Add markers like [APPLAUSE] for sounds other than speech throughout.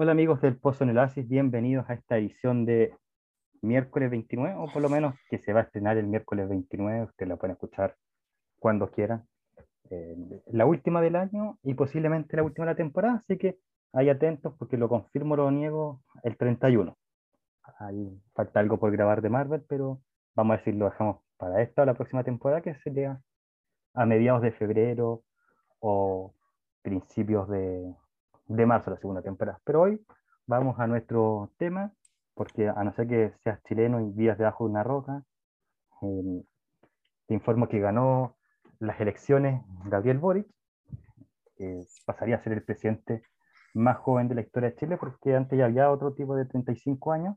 Hola amigos del Pozo en el Oasis, bienvenidos a esta edición de miércoles 29, o por lo menos que se va a estrenar el miércoles 29, ustedes la pueden escuchar cuando quieran. Eh, la última del año y posiblemente la última de la temporada, así que hay atentos porque lo confirmo, lo niego, el 31. Ahí falta algo por grabar de Marvel, pero vamos a decir, lo dejamos para esta o la próxima temporada, que sería a mediados de febrero o principios de, de marzo, la segunda temporada. Pero hoy vamos a nuestro tema, porque a no ser que seas chileno y vivas debajo de una roca, eh, te informo que ganó las elecciones Gabriel Boric, eh, pasaría a ser el presidente más joven de la historia de Chile, porque antes ya había otro tipo de 35 años,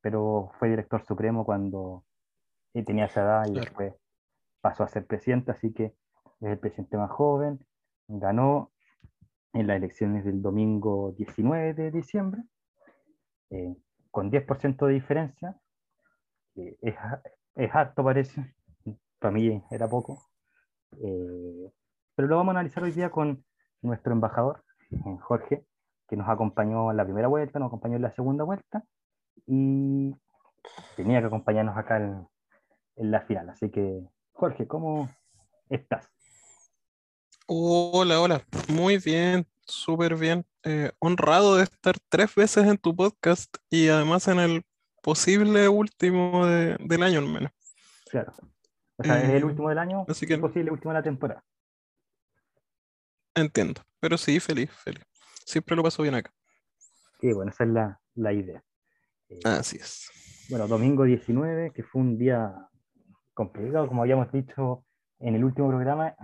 pero fue director supremo cuando tenía esa edad y después pasó a ser presidente, así que es el presidente más joven, ganó en las elecciones del domingo 19 de diciembre, eh, con 10% de diferencia. Eh, es, es, parece. Para mí era poco. Eh, pero lo vamos a analizar hoy día con nuestro embajador, Jorge, que nos acompañó en la primera vuelta, nos acompañó en la segunda vuelta y tenía que acompañarnos acá en, en la final. Así que, Jorge, ¿cómo estás? Hola, hola, muy bien, súper bien. Eh, honrado de estar tres veces en tu podcast y además en el posible último de, del año al menos. Claro. O sea, es el eh, último del año, así que, posible último de la temporada. Entiendo, pero sí, feliz, feliz. Siempre lo paso bien acá. Sí, bueno, esa es la, la idea. Eh, así es. Bueno, domingo 19, que fue un día complicado, como habíamos dicho en el último programa,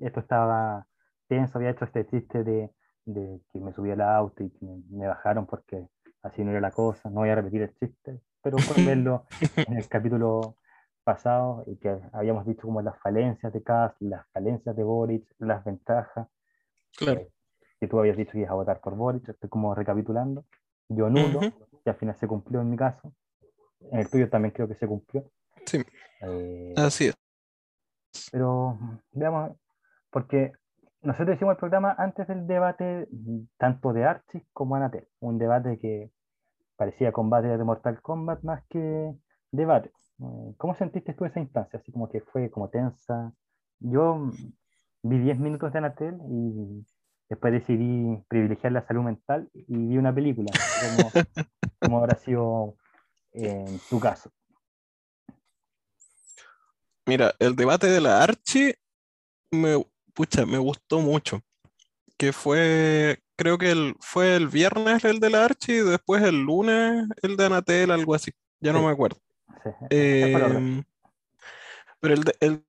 esto estaba tenso, había hecho este chiste de, de que me subí al auto y me, me, bajaron porque así no era la cosa, no voy a repetir el chiste, pero pueden [LAUGHS] verlo en el capítulo pasado y que habíamos visto como las falencias de Kass, las falencias de Boric, las ventajas. Claro. Eh, que tú habías dicho que ibas a votar por Boric, estoy como recapitulando. Yo nulo, que al final se cumplió en mi caso. En el tuyo también creo que se cumplió. Sí. Eh, así es. Pero veamos, porque nosotros hicimos el programa antes del debate tanto de Archie como Anatel, un debate que parecía combate de Mortal Kombat más que debate. Eh, ¿Cómo sentiste tú esa instancia? Así como que fue como tensa. Yo vi 10 minutos de Anatel y después decidí privilegiar la salud mental y vi una película, como, como habrá sido en tu caso. Mira, el debate de la Archie me, pucha, me gustó mucho. Que fue, creo que el, fue el viernes el de la Archie y después el lunes el de Anatel, algo así. Ya no me acuerdo. Em, pero el de, el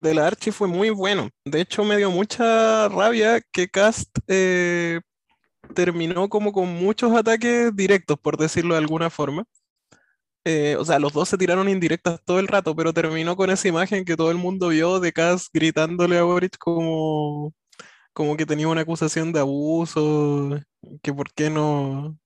de la Archie fue muy bueno. De hecho, me dio mucha rabia que Cast eh, terminó como con muchos ataques directos, por decirlo de alguna forma. Eh, o sea, los dos se tiraron indirectas todo el rato, pero terminó con esa imagen que todo el mundo vio de Cass gritándole a Boric como, como que tenía una acusación de abuso, que por qué no,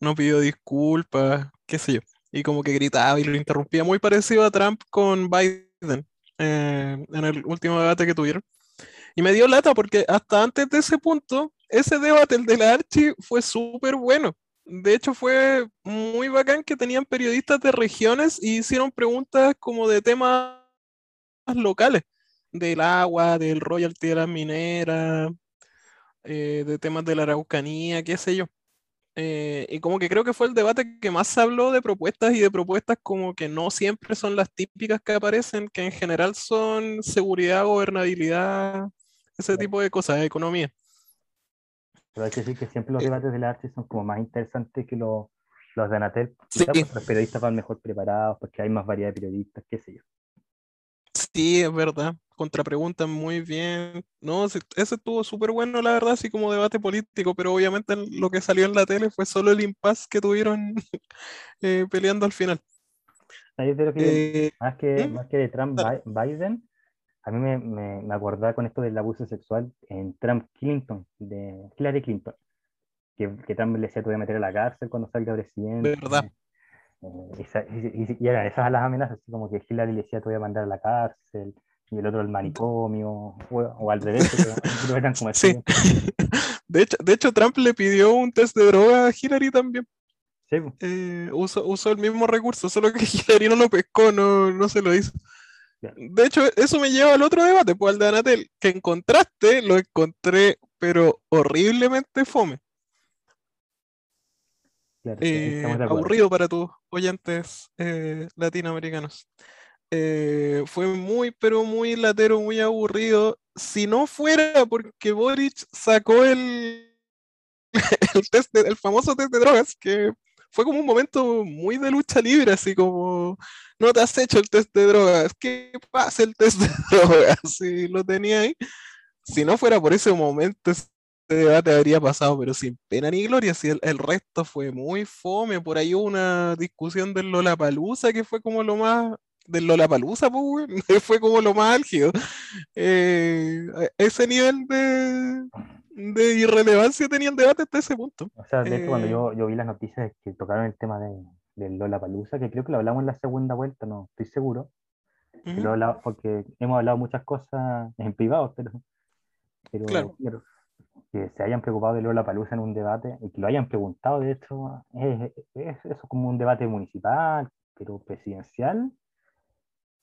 no pidió disculpas, qué sé yo. Y como que gritaba y lo interrumpía, muy parecido a Trump con Biden eh, en el último debate que tuvieron. Y me dio lata porque hasta antes de ese punto, ese debate, el de la Archie, fue súper bueno de hecho fue muy bacán que tenían periodistas de regiones y hicieron preguntas como de temas locales, del agua, del royalty de las mineras, eh, de temas de la Araucanía, qué sé yo. Eh, y como que creo que fue el debate que más se habló de propuestas y de propuestas como que no siempre son las típicas que aparecen, que en general son seguridad, gobernabilidad, ese tipo de cosas, economía. Pero hay que decir que siempre los eh, debates de la arte son como más interesantes que los, los de Anatel. los periodistas van mejor preparados porque hay más variedad de periodistas, qué sé yo. Sí, es verdad. Contrapreguntan muy bien. No, ese estuvo súper bueno, la verdad, así como debate político, pero obviamente lo que salió en la tele fue solo el impasse que tuvieron [LAUGHS] eh, peleando al final. que, eh, más, que, ¿Mm? más que de Trump Biden, a mí me, me, me, acordaba con esto del abuso sexual en Trump Clinton, de Hillary Clinton, que, que Trump le decía te voy a meter a la cárcel cuando salga presidente. De verdad. Eh, y, y, y, eran esas las amenazas, así como que Hillary le decía te voy a mandar a la cárcel, y el otro el manicomio, o, o al revés, pero, eran como Sí. [LAUGHS] De hecho, de hecho, Trump le pidió un test de droga a Hillary también. Sí, Eh, usó, usó el mismo recurso, solo que [LAUGHS] Hillary no lo pescó, no, no se lo hizo. De hecho, eso me lleva al otro debate, pues al de Anatel, que en contraste lo encontré, pero horriblemente fome. claro, eh, aburrido para tus oyentes eh, latinoamericanos. Eh, fue muy, pero muy latero, muy aburrido. Si no fuera porque Boric sacó el, [LAUGHS] el, test de- el famoso test de drogas, que fue como un momento muy de lucha libre, así como, no te has hecho el test de drogas, ¿qué pasa el test de [LAUGHS] drogas? Si lo tenía ahí. Si no fuera por ese momento, ese debate habría pasado, pero sin pena ni gloria, si el, resto fue muy fome, por ahí hubo una discusión del Lollapalooza que fue como lo más, del Lollapalooza, pues, [LAUGHS] fue como lo más álgido. Eh, ese nivel de, de irrelevancia tenía el debate hasta ese punto. O sea, de hecho, cuando Eh, yo, yo vi las noticias que tocaron el tema de, del Lollapalooza, que creo que lo hablamos en la segunda vuelta, no estoy seguro, lo hablaba- porque hemos hablado muchas cosas en privado, pero, pero Claro. claro, que se hayan preocupado de Lollapalooza en un debate y que lo hayan preguntado, de hecho, es, es eso como un debate municipal, pero presidencial,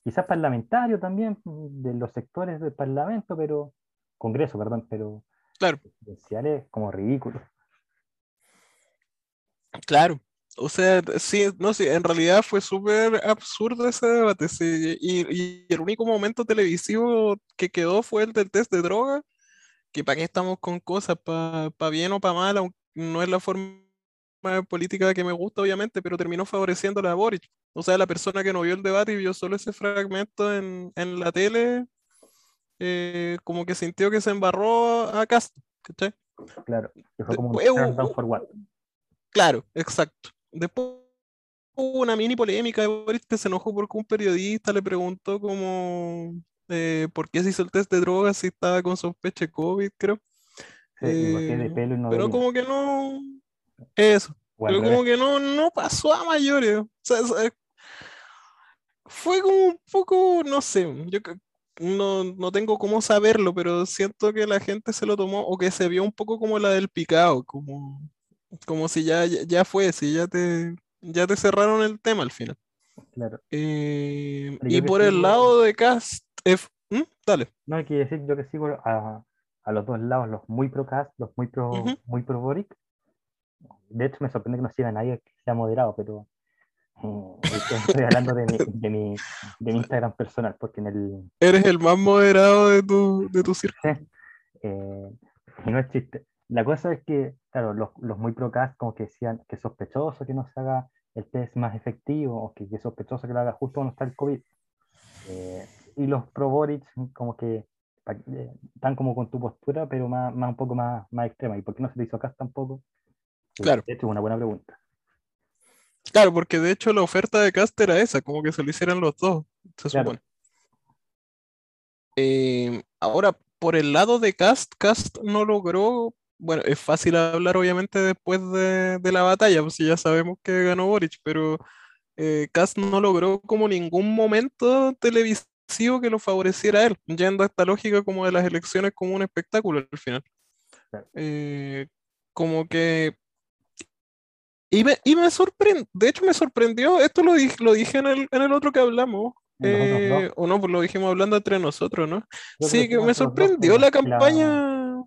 quizás parlamentario también, de los sectores del parlamento, pero, Congreso, perdón, pero Claro, presidencial es como ridículo. claro. O sea, sí, no, sí, en realidad fue súper absurdo ese debate, sí, y, y el único momento televisivo que quedó fue el del test de droga, que para qué estamos con cosas, para bien o para mal, no es la forma política que me gusta, obviamente, pero terminó favoreciendo a Boric. O sea, la persona que no vio el debate y vio solo ese fragmento en, en la tele, eh, como que sintió que se embarró a Castro, ¿cachai? Claro, que fue como un Después turn down hubo- for what. Claro, exacto. Después hubo una mini polémica de Boris que se enojó porque un periodista le preguntó como eh, por qué se hizo el test de drogas si estaba con sospecha de COVID, creo. Sí, de Eh, pelo y no pero como que no, eso, pero como que no, no pasó a mayores. O sea, fue como un poco, no sé, yo no, no tengo cómo saberlo, pero siento que la gente se lo tomó o que se vio un poco como la del picado, como, como si ya, ya fue, si ya te, ya te cerraron el tema al final. Claro. Eh, y por el lado de Cast, F- ¿Mm? Dale. No hay que decir yo que sigo a, a los dos lados, los muy pro Cast, los muy pro, muy pro Boric. De hecho, me sorprende que no siga nadie que sea moderado, pero eh, estoy hablando de mi, de, mi, de mi Instagram personal, porque en el. Eres el más moderado de tu, de tu círculo. eh, y no es chiste. La cosa es que, claro, los, los muy pro Cast como que decían que sospechoso que no se haga el test más efectivo, o que, que sospechoso que lo haga justo cuando está el COVID. Eh, y los pro Boric como que eh, están como con tu postura, pero más, más un poco más, más extrema. ¿Y por qué no se le hizo acá tampoco? Claro. De hecho, es una buena pregunta. Claro, porque de hecho la oferta de Cast era esa, como que se lo hicieran los dos, se Claro. supone. Eh, ahora, por el lado de Cast, Cast no logró, bueno, es fácil hablar obviamente después de, de la batalla, pues si ya sabemos que ganó Boric, pero eh, Cast no logró como ningún momento televisivo que lo favoreciera a él, yendo a esta lógica como de las elecciones como un espectáculo al final. Eh, como que... Y me, y me sorprendió, de hecho me sorprendió, esto lo dije, lo dije en el, en el otro que hablamos, eh, o no, pues lo dijimos hablando entre nosotros, ¿no? Creo Sí, que me sorprendió que la la- campaña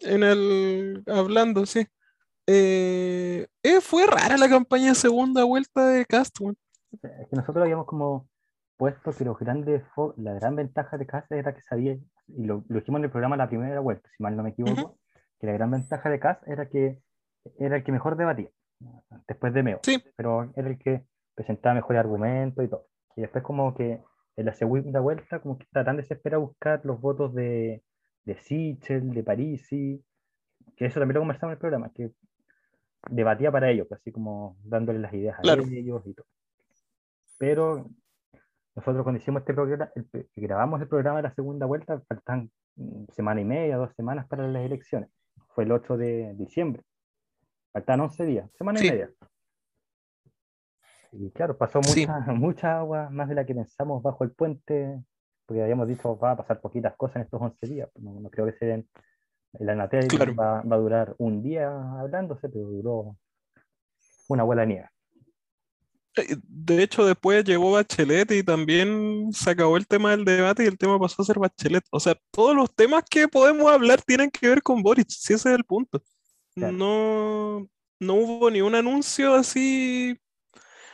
en el hablando, sí. Eh, eh, fue rara la campaña de segunda vuelta de Cast. Es que nosotros habíamos como puesto que los grandes la gran ventaja de Kass era que sabía, y lo, lo dijimos en el programa la primera vuelta, si mal no me equivoco, que la gran ventaja de Kass era que era el que mejor debatía, después de Meo, Sí. pero era el que presentaba mejores argumentos y todo. Y después como que en la segunda vuelta como que está tan desesperado buscar los votos de, de Sichel, de Parisi, que eso también lo conversamos en el programa, que debatía para ellos, así como dándole las ideas a Claro. ellos y todo. Pero nosotros cuando hicimos este programa, el- grabamos el programa de la segunda vuelta, faltan mm, semana y media, dos semanas para las elecciones. Fue el 8 de diciembre. Faltan 11 días, semana Sí. y media. Y claro, pasó Sí. mucha, [LAUGHS] mucha agua, más de la que pensamos bajo el puente porque habíamos dicho va a pasar poquitas cosas en estos 11 días. No, no creo que se den. La Natea Claro. va, va a durar un día hablándose, pero duró una buena nieve. Eh, De hecho, después llegó Bachelet y también se acabó el tema del debate y el tema pasó a ser Bachelet. O sea, todos los temas que podemos hablar tienen que ver con Boric, si ese es el punto. Claro. No, no hubo ni un anuncio así.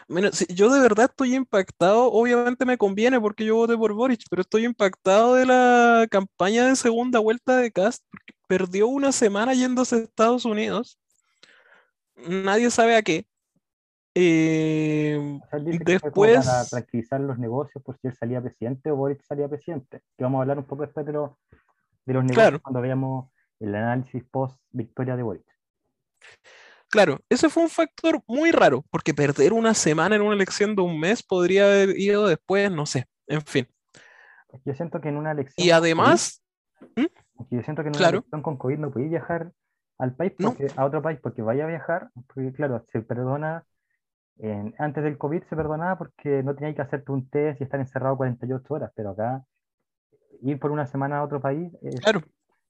Mira, si yo de verdad estoy impactado, obviamente me conviene porque yo voté por Boric, pero estoy impactado de la campaña de segunda vuelta de Cast, porque perdió una semana yéndose a Estados Unidos. Nadie sabe a qué. Eh, O sea, como para después, tranquilizar los negocios por si él salía presidente o Boric salía presidente. Que vamos a hablar un poco después de, los de los negocios Claro. cuando veamos el análisis post victoria de Boric. Claro, ese fue un factor muy raro, porque perder una semana en una elección de un mes podría haber ido después, no sé, en fin. Yo siento que en una elección Y además, que yo siento que en una Claro. elección con COVID no podéis viajar al país No. a otro país porque vaya a viajar, porque claro, se perdona, antes del COVID se perdonaba porque no tenías que hacerte un test y estar encerrado 48 horas, pero acá ir por una semana a otro país es claro,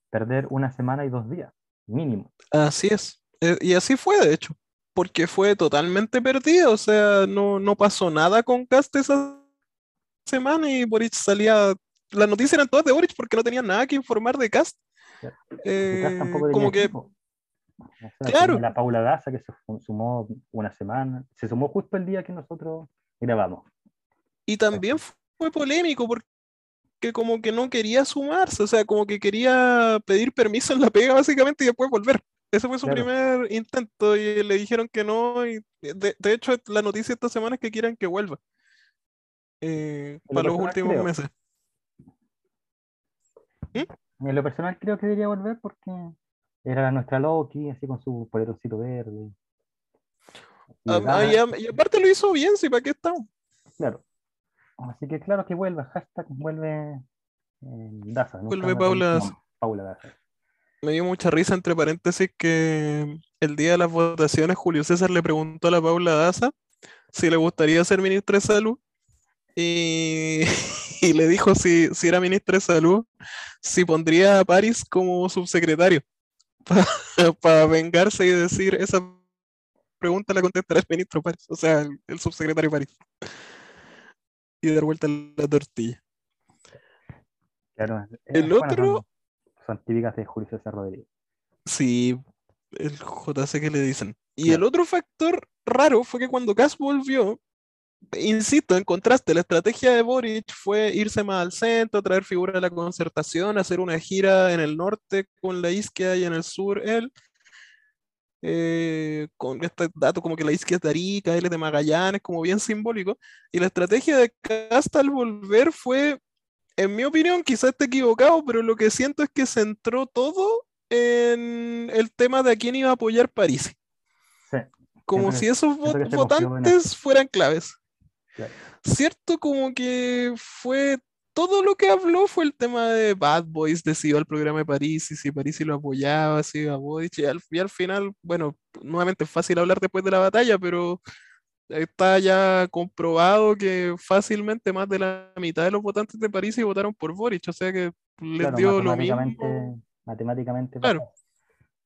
perder una semana y dos días, mínimo. así es. Eh, y así fue, de hecho, porque fue totalmente perdido, o sea, no, no pasó nada con Cast esa semana y Boric salía, las noticias eran todas de Boric porque no tenían nada que informar de Cast. Eh, tenía como que, equipo. O sea, Claro. tenía la Paula Daza que se sumó una semana, se sumó justo el día que nosotros grabamos. y también fue polémico porque como que no quería sumarse, o sea, como que quería pedir permiso en la pega básicamente y después volver. Ese fue su Claro. primer intento y le dijeron que no. Y de, de hecho, la noticia esta semana es que quieren que vuelva eh, lo para los últimos creo. meses. En lo personal creo que debería volver porque era nuestra Loki, así con su poleroncito verde. Y Ah, ah, y, aparte lo hizo bien, sí, ¿para qué estamos? claro. Así que claro que vuelve, hashtag vuelve eh, Daza. Vuelve Paula Daza. Paula Daza. Me dio mucha risa, entre paréntesis, que el día de las votaciones Julio César le preguntó a la Paula Daza si le gustaría ser ministra de Salud y, [LAUGHS] y le dijo si, si era ministra de Salud, si pondría a París como subsecretario [LAUGHS] para vengarse y decir esa pregunta la contestará el ministro París, o sea, el, el subsecretario París. Y dar vuelta la tortilla. Claro, El bueno, otro- son, típicas de Julio César Rodríguez. Sí, el JC que le dicen. Y Claro. el otro factor raro fue que cuando Gas volvió, insisto, en contraste, la estrategia de Boric fue irse más al centro, traer figuras de la concertación, hacer una gira en el norte con la izquierda y en el sur él. eh, con este dato como que la izquierda es de Arica, él es de Magallanes, como bien simbólico. Y la estrategia de Casta al volver fue, en mi opinión, quizás esté equivocado, pero lo que siento es que centró todo en el tema de a quién iba a apoyar París. Sí, Como si esos votantes fueran claves. Claro. Cierto, como que fue todo lo que habló fue el tema de Bad Boys, de si iba al programa de París y si París lo apoyaba, si iba a Boric, y al, y al final, bueno, nuevamente es fácil hablar después de la batalla, pero está ya comprobado que fácilmente más de la mitad de los votantes de París sí votaron por Boric, o sea que les claro, dio lo mismo. matemáticamente Claro.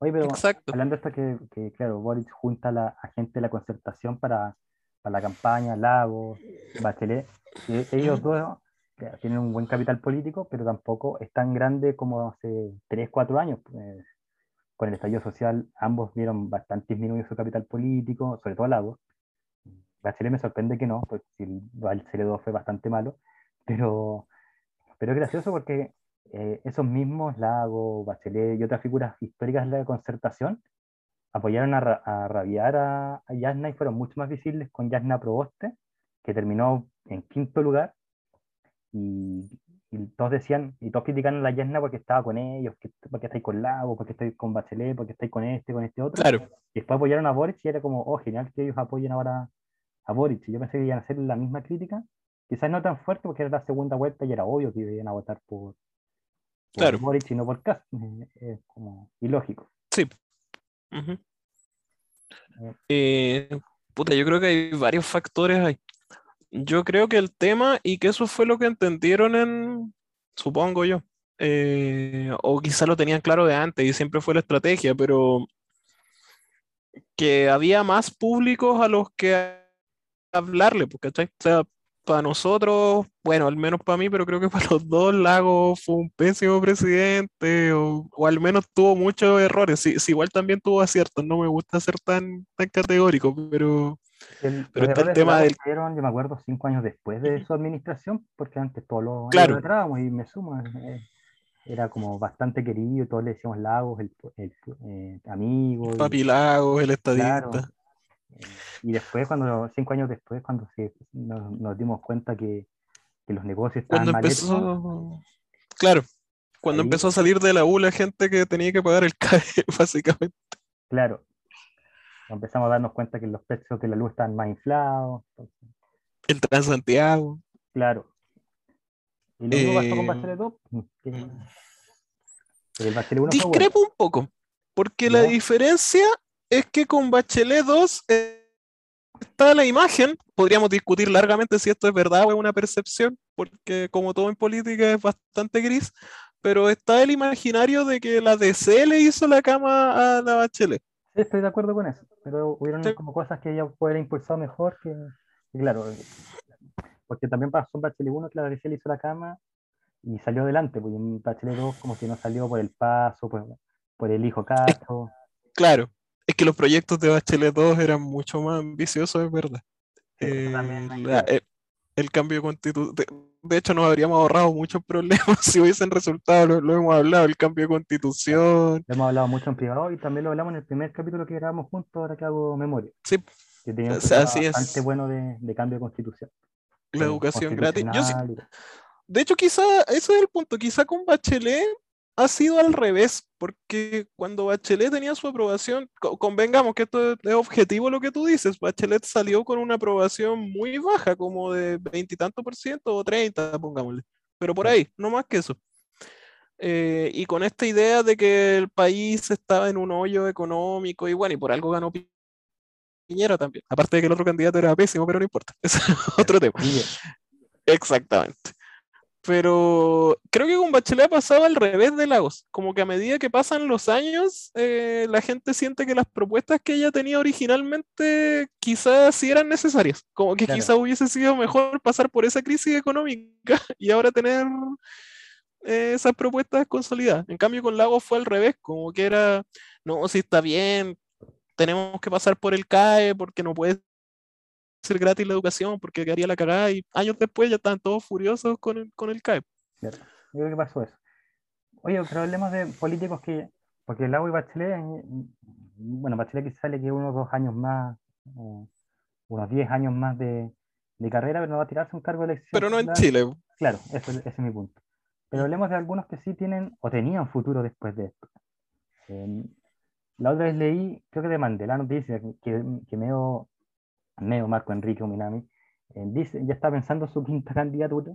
Oye, pero Exacto. hablando de esto que, que, claro, Boric junta a la a gente de la concertación para, para la campaña, Lagos, Bachelet, ellos dos claro, tienen un buen capital político, pero tampoco es tan grande como hace 3, 4 años. pues, con el estallido social, ambos vieron bastante disminuido su capital político, sobre todo Lagos. Bachelet me sorprende que no, si el Bachelet 2 fue bastante malo, pero, pero es gracioso porque eh, esos mismos Lagos, Bachelet y otras figuras históricas de la concertación apoyaron a, a rabiar a, a Yasna y fueron mucho más visibles con Yasna Proboste, que terminó en quinto lugar, y, y todos decían, y todos criticaron a la Yasna porque estaba con ellos, que, porque estáis con Lagos, porque estáis con Bachelet, porque estáis con este, con este otro. Claro, Y después apoyaron a Boric y era como, oh, genial que ellos apoyen ahora a Boric. Yo pensé que iban a hacer la misma crítica, quizás no tan fuerte porque era la segunda vuelta y era obvio que iban a votar por, por Claro. Boric y no por Kast. Eh, Es como ilógico. sí. Eh. Eh, puta, yo creo que hay varios factores ahí. Yo creo que el tema, y que eso fue lo que entendieron en, supongo yo, eh, o quizá lo tenían claro de antes y siempre fue la estrategia, pero que había más públicos a los que hablarle, porque O sea, para nosotros, bueno, al menos para mí, pero creo que para los dos Lagos fue un pésimo presidente, o, al menos tuvo muchos errores. Sí, igual también tuvo aciertos, no me gusta ser tan, tan categórico, pero, pero está el tema del... yo me acuerdo, cinco años después de su administración, porque antes todos los claro. y me sumo. Eh, era como bastante querido, todos le decíamos Lagos, el, el eh, amigo. Papi Lagos, el estadista. Y después, cuando cinco años después, cuando nos, dimos cuenta que, los negocios estaban cuando empezó, Claro, cuando empezó a salir de la U la gente que tenía que pagar el CAE, [LAUGHS] básicamente. Claro. Empezamos a darnos cuenta que los precios de la luz estaban más inflados. El Transantiago. Claro. Y luego pasó con Bachelet 2. el Bachelet 1 Discrepo un poco, porque la diferencia es que con Bachelet 2 eh, está la imagen, podríamos discutir largamente si esto es verdad o es una percepción, porque como todo en política es bastante gris, pero está el imaginario de que la DC le hizo la cama a la Bachelet. Sí, estoy de acuerdo con eso, pero hubieron como cosas que ella puede impulsado mejor que, claro, porque también pasó en Bachelet 1 que la DC le hizo la cama y salió adelante, porque en Bachelet 2 como que no salió por el paso, por, por el hijo Castro. Claro, es que los proyectos de Bachelet 2 eran mucho más ambiciosos, es verdad. Eh, el, cambio constitucional. De, hecho, nos habríamos ahorrado muchos problemas [LAUGHS] si hubiesen resultado, lo, hemos hablado, el cambio de constitución. Lo hemos hablado mucho en privado y también lo hablamos en el primer capítulo que grabamos juntos, ahora que hago memoria. Sí. Que tenía un bastante bueno de, de, cambio de constitución. La educación gratis. de hecho, quizá, ese es el punto, quizá con Bachelet ha sido al revés, porque cuando Bachelet tenía su aprobación, convengamos que esto es objetivo lo que tú dices, Bachelet salió con una aprobación muy baja, como de veintitantos por ciento o treinta, pongámosle, pero por ahí, no más que eso. Eh, y con esta idea de que el país estaba en un hoyo económico y bueno, y por algo ganó Piñera también. Aparte de que el otro candidato era pésimo, pero no importa. [LAUGHS] Es otro tema. Exactamente. Pero creo que con Bachelet ha pasado al revés de Lagos. Como que a medida que pasan los años, eh, la gente siente que las propuestas que ella tenía originalmente quizás sí eran necesarias. Como que quizás hubiese sido mejor pasar por esa crisis económica [LAUGHS] y ahora tener eh, esas propuestas consolidadas. En cambio, con Lagos fue al revés. Como que era, no, si está bien, tenemos que pasar por el CAE porque no puede ser gratis la educación porque quedaría la cagada y años después ya estaban todos furiosos con el, con el CAEP. Yo creo que pasó eso. Oye, pero hablemos de políticos que, porque el agua y Bachelet, bueno, Bachelet quizás sale que unos dos años más, unos diez años más de, de, carrera, pero no va a tirarse un cargo de elección. Pero no en Chile. Claro, ese, ese, es mi punto. Pero hablemos de algunos que sí tienen o tenían futuro después de esto. la otra vez leí, creo que de Mandela noticia, que, que medio Neo Marco Enrique Minami, eh, dice, ya está pensando su [LAUGHS] quinta candidatura.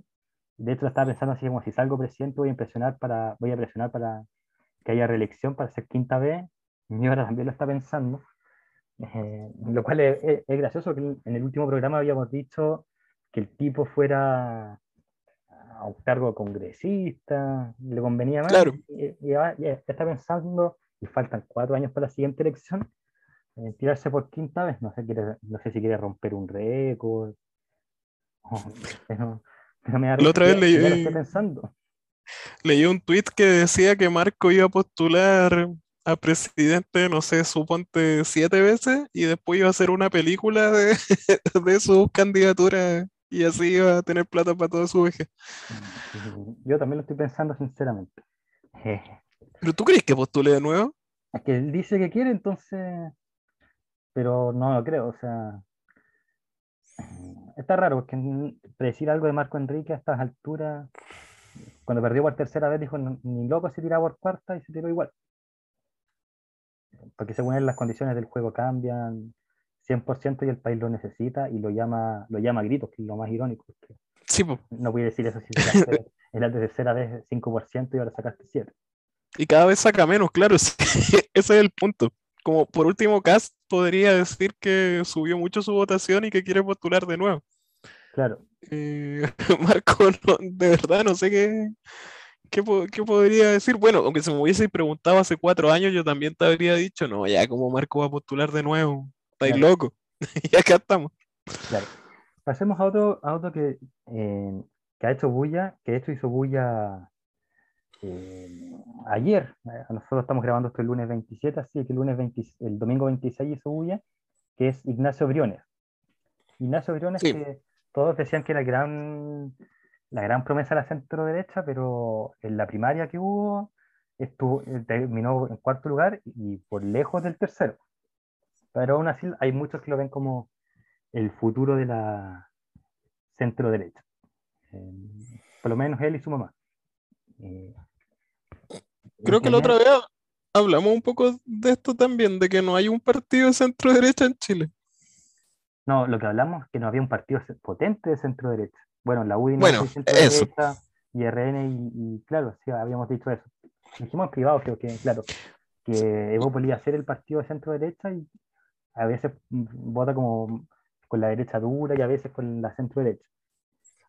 De hecho, está pensando así como si salgo presidente voy a presionar para, voy a presionar para que haya reelección para ser quinta vez. Y ahora también lo está pensando. Eh, lo cual es, gracioso que en el último programa habíamos dicho que el tipo fuera a un cargo congresista, le convenía más. Claro. Y, ya está pensando, y faltan cuatro años para la siguiente elección, eh, tirarse por quinta vez, no sé, no sé si quiere romper un récord. [LAUGHS] pero, me da La otra vez leí, pensando. leí un tweet que decía que Marco iba a postular a presidente, no sé, suponte siete veces y después iba a hacer una película de, [LAUGHS] de sus candidaturas y así iba a tener plata para toda su vejez. Yo también lo estoy pensando sinceramente. [LAUGHS] ¿Pero tú crees que postule de nuevo? Es que él dice que quiere, entonces pero no lo creo, o sea, está raro porque predecir algo de Marco Enrique a estas alturas, cuando perdió por tercera vez dijo, ni loco se tiraba por cuarta y se tiró igual. Porque según él las condiciones del juego cambian 100% y el país lo necesita y lo llama, lo llama a gritos, que es lo más irónico. Sí, No voy a decir eso si en la [LAUGHS] tercera vez 5% y ahora sacaste 7%. Y cada vez saca menos, claro, [LAUGHS] ese es el punto como por último, Cast podría decir que subió mucho su votación y que quiere postular de nuevo. Claro. Eh, [LAUGHS] Marco, no- de verdad no sé qué, qué, qué podría decir. Bueno, aunque se me hubiese preguntado hace cuatro años, yo también te habría dicho, no, ya como Marco va a postular de nuevo, estáis Claro. loco. [LAUGHS] Y acá estamos. Claro. Pasemos a otro, a otro que, eh, que ha hecho bulla, que hecho hizo bulla eh, ayer. Eh, Nosotros estamos grabando esto el lunes 27, así que el, lunes 20 el domingo 26 hizo bulla, que es Ignacio Briones. Ignacio Briones, Sí. que todos decían que era el gran, la gran promesa de la centro derecha, pero en la primaria que hubo estuvo, eh, terminó en cuarto lugar y por lejos del tercero. Pero aún así hay muchos que lo ven como el futuro de la centro derecha. Eh, por lo menos él y su mamá. Eh, Creo que la otra vez hablamos un poco de esto también, de que no hay un partido de centro derecha en Chile. No, lo que hablamos es que no había un partido potente de centro derecha. Bueno, la UDI no Bueno, es centro derecha y RN y, y claro, sí, habíamos dicho eso. Dijimos en privado, creo que, claro, que Evo podía ser el partido de centro derecha y a veces mm, vota como con la derecha dura y a veces con la centro derecha.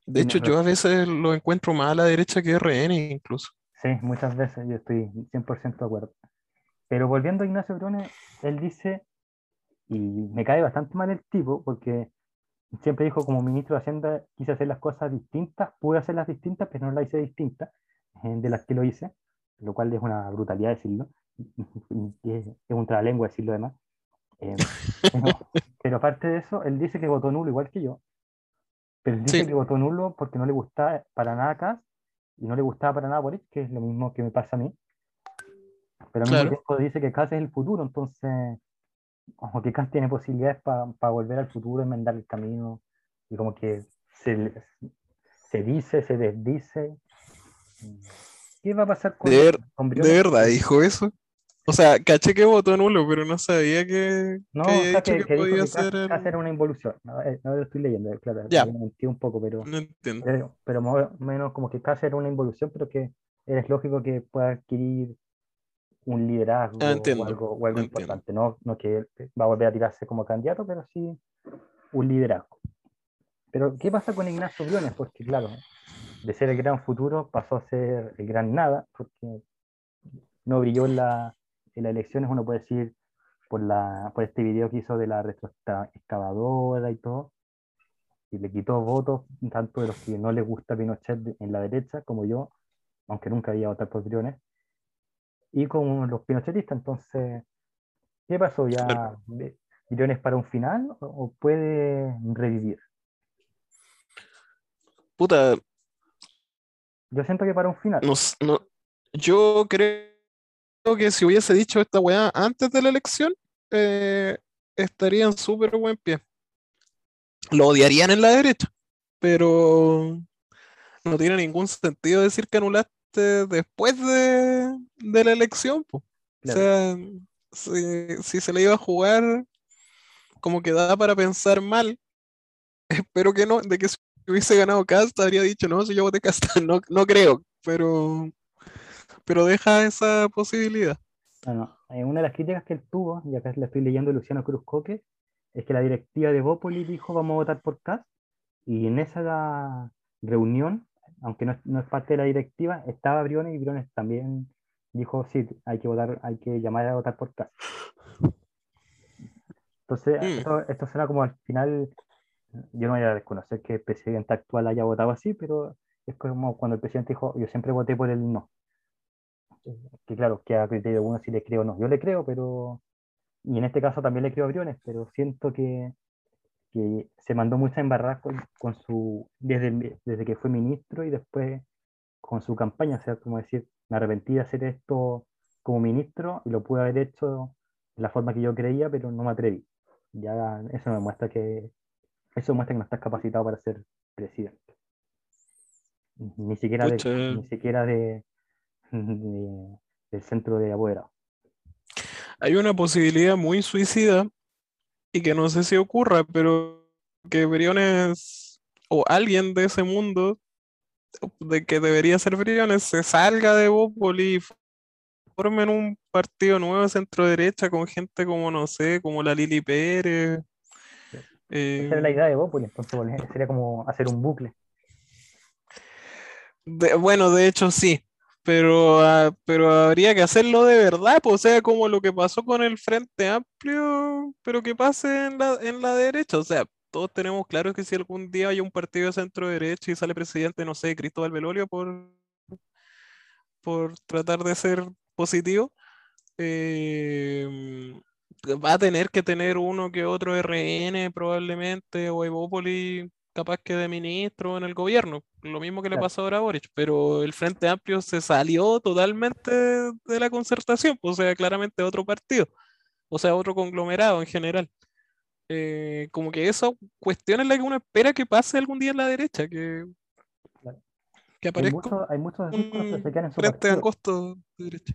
De hecho, yo a veces lo encuentro más a la derecha que RN incluso. Sí, muchas veces yo estoy 100% de acuerdo. Pero volviendo a Ignacio Brune, él dice, y me cae bastante mal el tipo, porque siempre dijo como ministro de Hacienda, quise hacer las cosas distintas, pude hacerlas distintas, pero no las hice distintas eh, de las que lo hice, lo cual es una brutalidad decirlo, [LAUGHS] y es, es un trabalengua decirlo además. Eh, pero, [LAUGHS] pero aparte de eso, él dice que votó nulo igual que yo, pero él dice Sí. que votó nulo porque no le gustaba para nada Kast y no le gustaba para nada Boric, que es lo mismo que me pasa a mí. Pero al mismo Claro. tiempo dice que Kast es el futuro, entonces, como que Kast tiene posibilidades para volver al futuro, enmendar el camino, y como que se, se dice, se desdice. ¿Qué va a pasar con, De con ¿De verdad dijo eso? O sea, caché que votó nulo, pero no sabía que, No, que o sea, que, que, que podía el... Era una involución. No, Eh, no lo estoy leyendo, eh, claro, Ya. había mentido un poco, pero... No entiendo. pero, pero más o menos como que casi era una involución, pero que es lógico que pueda adquirir un liderazgo Ah, o algo, o algo entiendo. importante. No, no que va a volver a tirarse como candidato, pero sí un liderazgo. Pero, ¿qué pasa con Ignacio Briones? Porque, claro, de ser el gran futuro pasó a ser el gran nada, porque no brilló en, la, en las elecciones, uno puede decir, por, la, por este video que hizo de la retroexcavadora y todo, y le quitó votos tanto de los que no les gusta Pinochet en la derecha como yo, aunque nunca había votado por Briones, y como los pinochetistas. Entonces, ¿qué pasó? ¿Ya Briones para un final o, puede revivir? Puta, Yo siento que para un final. no, no- yo creo que si hubiese dicho esta weá antes de la elección, eh, estaría en súper buen pie. Lo odiarían en la derecha, pero no tiene ningún sentido decir que anulaste después de, de la elección, po. O sea, si, si se le iba a jugar, como que da para pensar mal, [LAUGHS] espero que no, de que si hubiese ganado Cast habría dicho, no, si yo voté Cast, [LAUGHS] no, no creo, pero, pero deja esa posibilidad. Bueno, eh, una de las críticas que él tuvo, y acá le estoy leyendo a Luciano Cruz Coque, es que la directiva de Bópoli dijo vamos a votar por Kast, y en esa reunión, aunque no es, no es parte de la directiva, estaba Briones y Briones también dijo sí, hay que votar, hay que llamar a votar por Kast. Entonces, Mm. esto, esto suena como al final, yo no voy a desconocer que el presidente actual haya votado así, pero es como cuando el presidente dijo, yo siempre voté por el no que claro, que a criterio de uno si le creo o no. Yo le creo, pero. Y en este caso también le creo a Briones, pero siento que, que se mandó mucha embarrada con, con su. Desde, desde que fue ministro y después con su campaña. O sea, como decir, me arrepentí de hacer esto como ministro y lo pude haber hecho de la forma que yo creía, pero no me atreví. Ya eso me muestra que. Eso muestra que no estás capacitado para ser presidente. Ni siquiera de, ni siquiera de, [LAUGHS] de- del centro de apoderados. Hay una posibilidad muy suicida y que no sé si ocurra, pero que Briones o alguien de ese mundo de que debería ser Briones se salga de Bópoli y formen un partido nuevo de centro derecha con gente como, no sé, como la Lili Pérez, Esa era la Eh, idea de Bópoli, entonces sería como hacer un bucle. de- bueno, de hecho sí, pero, ah, pero habría que hacerlo de verdad, pues, o sea, como lo que pasó con el Frente Amplio, pero que pase en la, en la derecha, o sea, todos tenemos claro que si algún día hay un partido de centro derecha y sale presidente, no sé, Cristóbal Belolio por, por tratar de ser positivo, eh, va a tener que tener uno que otro RN probablemente, o Evópoli capaz que de ministro en el gobierno, lo mismo que le Claro. pasó ahora a Boric, pero el Frente Amplio se salió totalmente de la concertación, o sea, claramente otro partido, o sea, otro conglomerado en general. Eh, como que eso cuestión es la que uno espera que pase algún día en la derecha, que, Claro. que Hay aparezca muchos, hay muchos que se quedan en su frente partido. de derecha.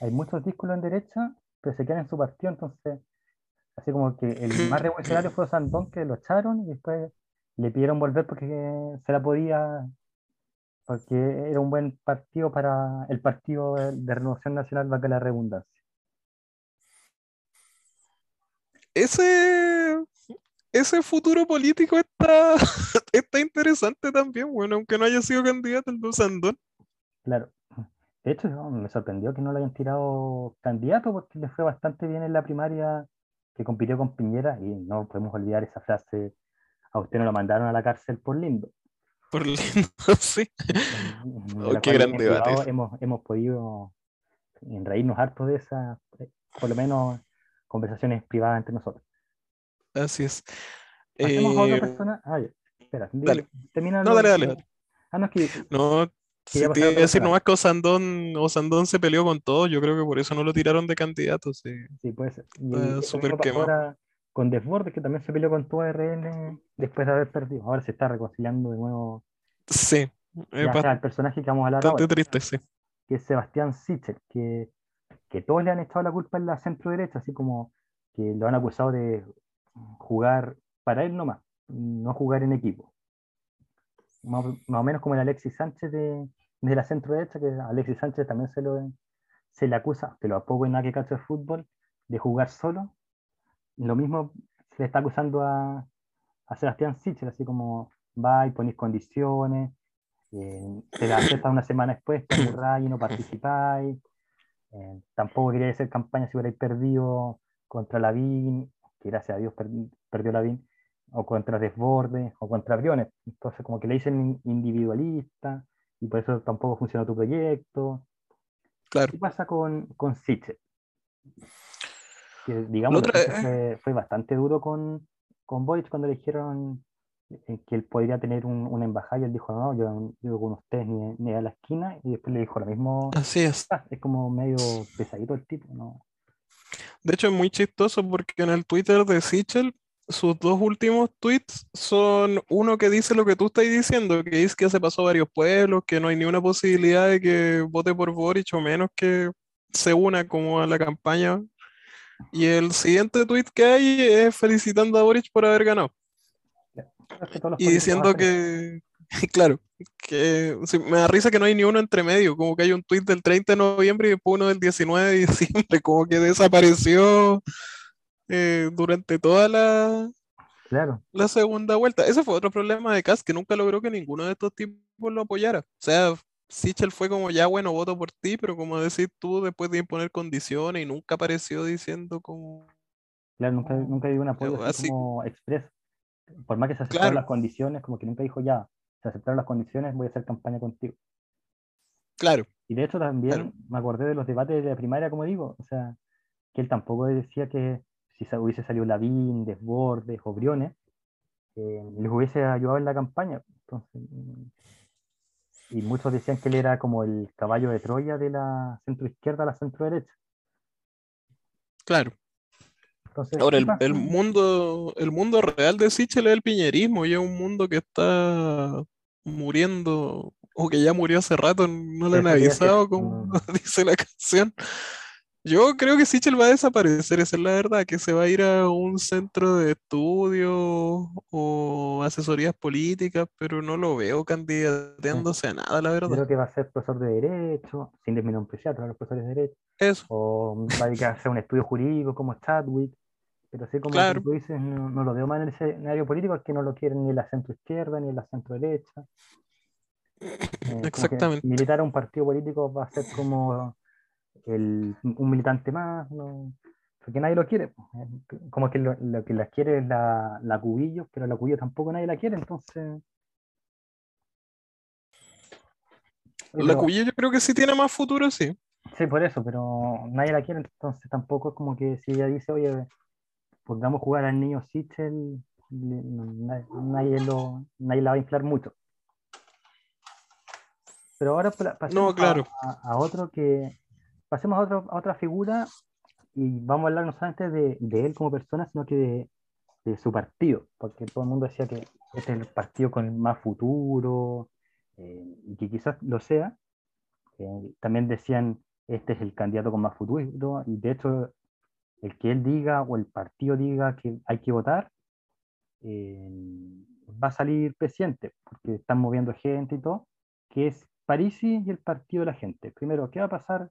Hay muchos discípulos en derecha que se quedan en su partido, entonces, así como que el más [CLEARS THROAT] revolucionario fue Sandón, que lo echaron y después le pidieron volver porque se la podía, porque era un buen partido para el partido de, Renovación Nacional, valga la redundancia. Ese, ese futuro político está, [LAUGHS] está interesante también, bueno, aunque no haya sido candidato el de Sandón. Claro. De hecho, no, me sorprendió que no lo hayan tirado candidato porque le fue bastante bien en la primaria que compitió con Piñera y no podemos olvidar esa frase, a usted no lo mandaron a la cárcel por lindo. Por lindo, [LAUGHS] sí. en Oh, qué gran debate hemos, hemos podido reírnos harto de esa, eh, por lo menos conversaciones privadas entre nosotros. Así es. Pasemos a otra Eh, persona. Ah, espera, dale. termina No, dale, dale. Ah, no, es que no, si te iba a decir nomás que Osandón, Osandón se peleó con todos, yo creo que por eso no lo tiraron de candidato, sí. sí, puede ser. Y quemado. ahora con Desbordes, que también se peleó con tu RN después de haber perdido. Ahora se está reconciliando de nuevo. Sí, Ya sea el personaje que vamos a hablar ahora, triste, sí. que es Sebastián Sichel, que, que todos le han echado la culpa en la centro derecha, así como que lo han acusado de jugar para él nomás, no jugar en equipo. Más, o- más o menos como el Alexis Sánchez de, de la centro derecha, que a Alexis Sánchez también se, lo, se le acusa, pero a poco en nada que cacho de fútbol, de jugar solo. Lo mismo se le está acusando a, a Sebastián Sichel, así como va y ponéis condiciones, eh, te la aceptas una semana después, te y no participáis. eh, tampoco quería hacer campaña si hubierais perdido contra Lavín, que gracias a Dios per- perdió Lavín, o contra Desbordes, o contra Briones. Entonces, como que le dicen in- individualista, y por eso tampoco funcionó tu proyecto. Claro. ¿Qué pasa con, con Sichel? Que, digamos, otra- fue, fue bastante duro con, con Boric cuando le dijeron eh, que él podría tener un- una embajada y él dijo, no, yo, yo con ustedes ni, ni a la esquina, y después le dijo lo mismo. Así es. Ah, es como medio pesadito el tipo, ¿no? De hecho, es muy chistoso porque en el Twitter de Sichel, sus dos últimos tweets son uno que dice lo que tú estás diciendo, que dice que se pasó a varios pueblos, que no hay ni una posibilidad de que vote por Boric o menos que se una como a la campaña. Y el siguiente tweet que hay es felicitando a Boric por haber ganado. Y diciendo que, [LAUGHS] claro, que sí, me da risa que no hay ni uno entre medio, como que hay un tweet del 30 de noviembre y después uno del 19 de diciembre, [LAUGHS] como que desapareció eh, durante toda la, Claro, la segunda vuelta. Ese fue otro problema de Kass, que nunca logró que ninguno de estos tipos lo apoyara. O sea, Sichel fue como, ya bueno, voto por ti, pero como decís tú, después de imponer condiciones y nunca apareció diciendo como... claro, nunca, nunca dio un apoyo así así- como expreso. Por más que se aceptaron Claro. las condiciones, como que nunca dijo ya, se aceptaron las condiciones, voy a hacer campaña contigo. Claro, Y de hecho también Claro. me acordé de los debates de la primaria, como digo, o sea, que él tampoco decía que si hubiese salido Lavín, Desbordes o Briones, eh, les hubiese ayudado en la campaña. Entonces, y muchos decían que él era como el caballo de Troya de la centro izquierda a la centro derecha. claro. Entonces, Ahora, ¿qué el, el mundo, el mundo real de Sichel es el piñerismo y es un mundo que está muriendo, o que ya murió hace rato, no le han avisado, como mm. [LAUGHS] dice la canción. Yo creo que Sichel va a desaparecer, esa es la verdad, que se va a ir a un centro de estudio o asesorías políticas, pero no lo veo candidateándose a nada, la verdad. creo que va a ser profesor de Derecho, sin desmenospreciar a los profesores de Derecho, Eso, o va a dedicar a hacer un estudio jurídico como Chadwick, pero sí como Claro. tú dices, no, no lo veo más en el escenario político, es que no lo quieren ni la centro izquierda ni la centro derecha. Exactamente. militar a un partido político va a ser como el, un militante más, ¿no? porque nadie lo quiere. eh, Como que lo, lo que las quiere es la, la Cubillo, pero la Cubillo tampoco nadie la quiere, entonces... La cuya yo creo que sí tiene más futuro, sí. Sí, por eso, pero nadie la quiere, entonces tampoco es como que si ella dice, oye, pongamos a jugar al niño Sichel, nadie, lo, nadie la va a inflar mucho. Pero ahora pa- pasemos a- claro. a, a otro que, pasemos a, otro- a otra figura y vamos a hablar no solamente de, de él como persona, sino que de, de su partido, porque todo el mundo decía que este es el partido con más futuro, eh, y que quizás lo sea. Eh, también decían, este es el candidato con más futuro, y de hecho, el que él diga o el partido diga que hay que votar, eh, va a salir presidente, porque están moviendo gente y todo, que es Parisi y el partido de la gente. Primero, ¿qué va a pasar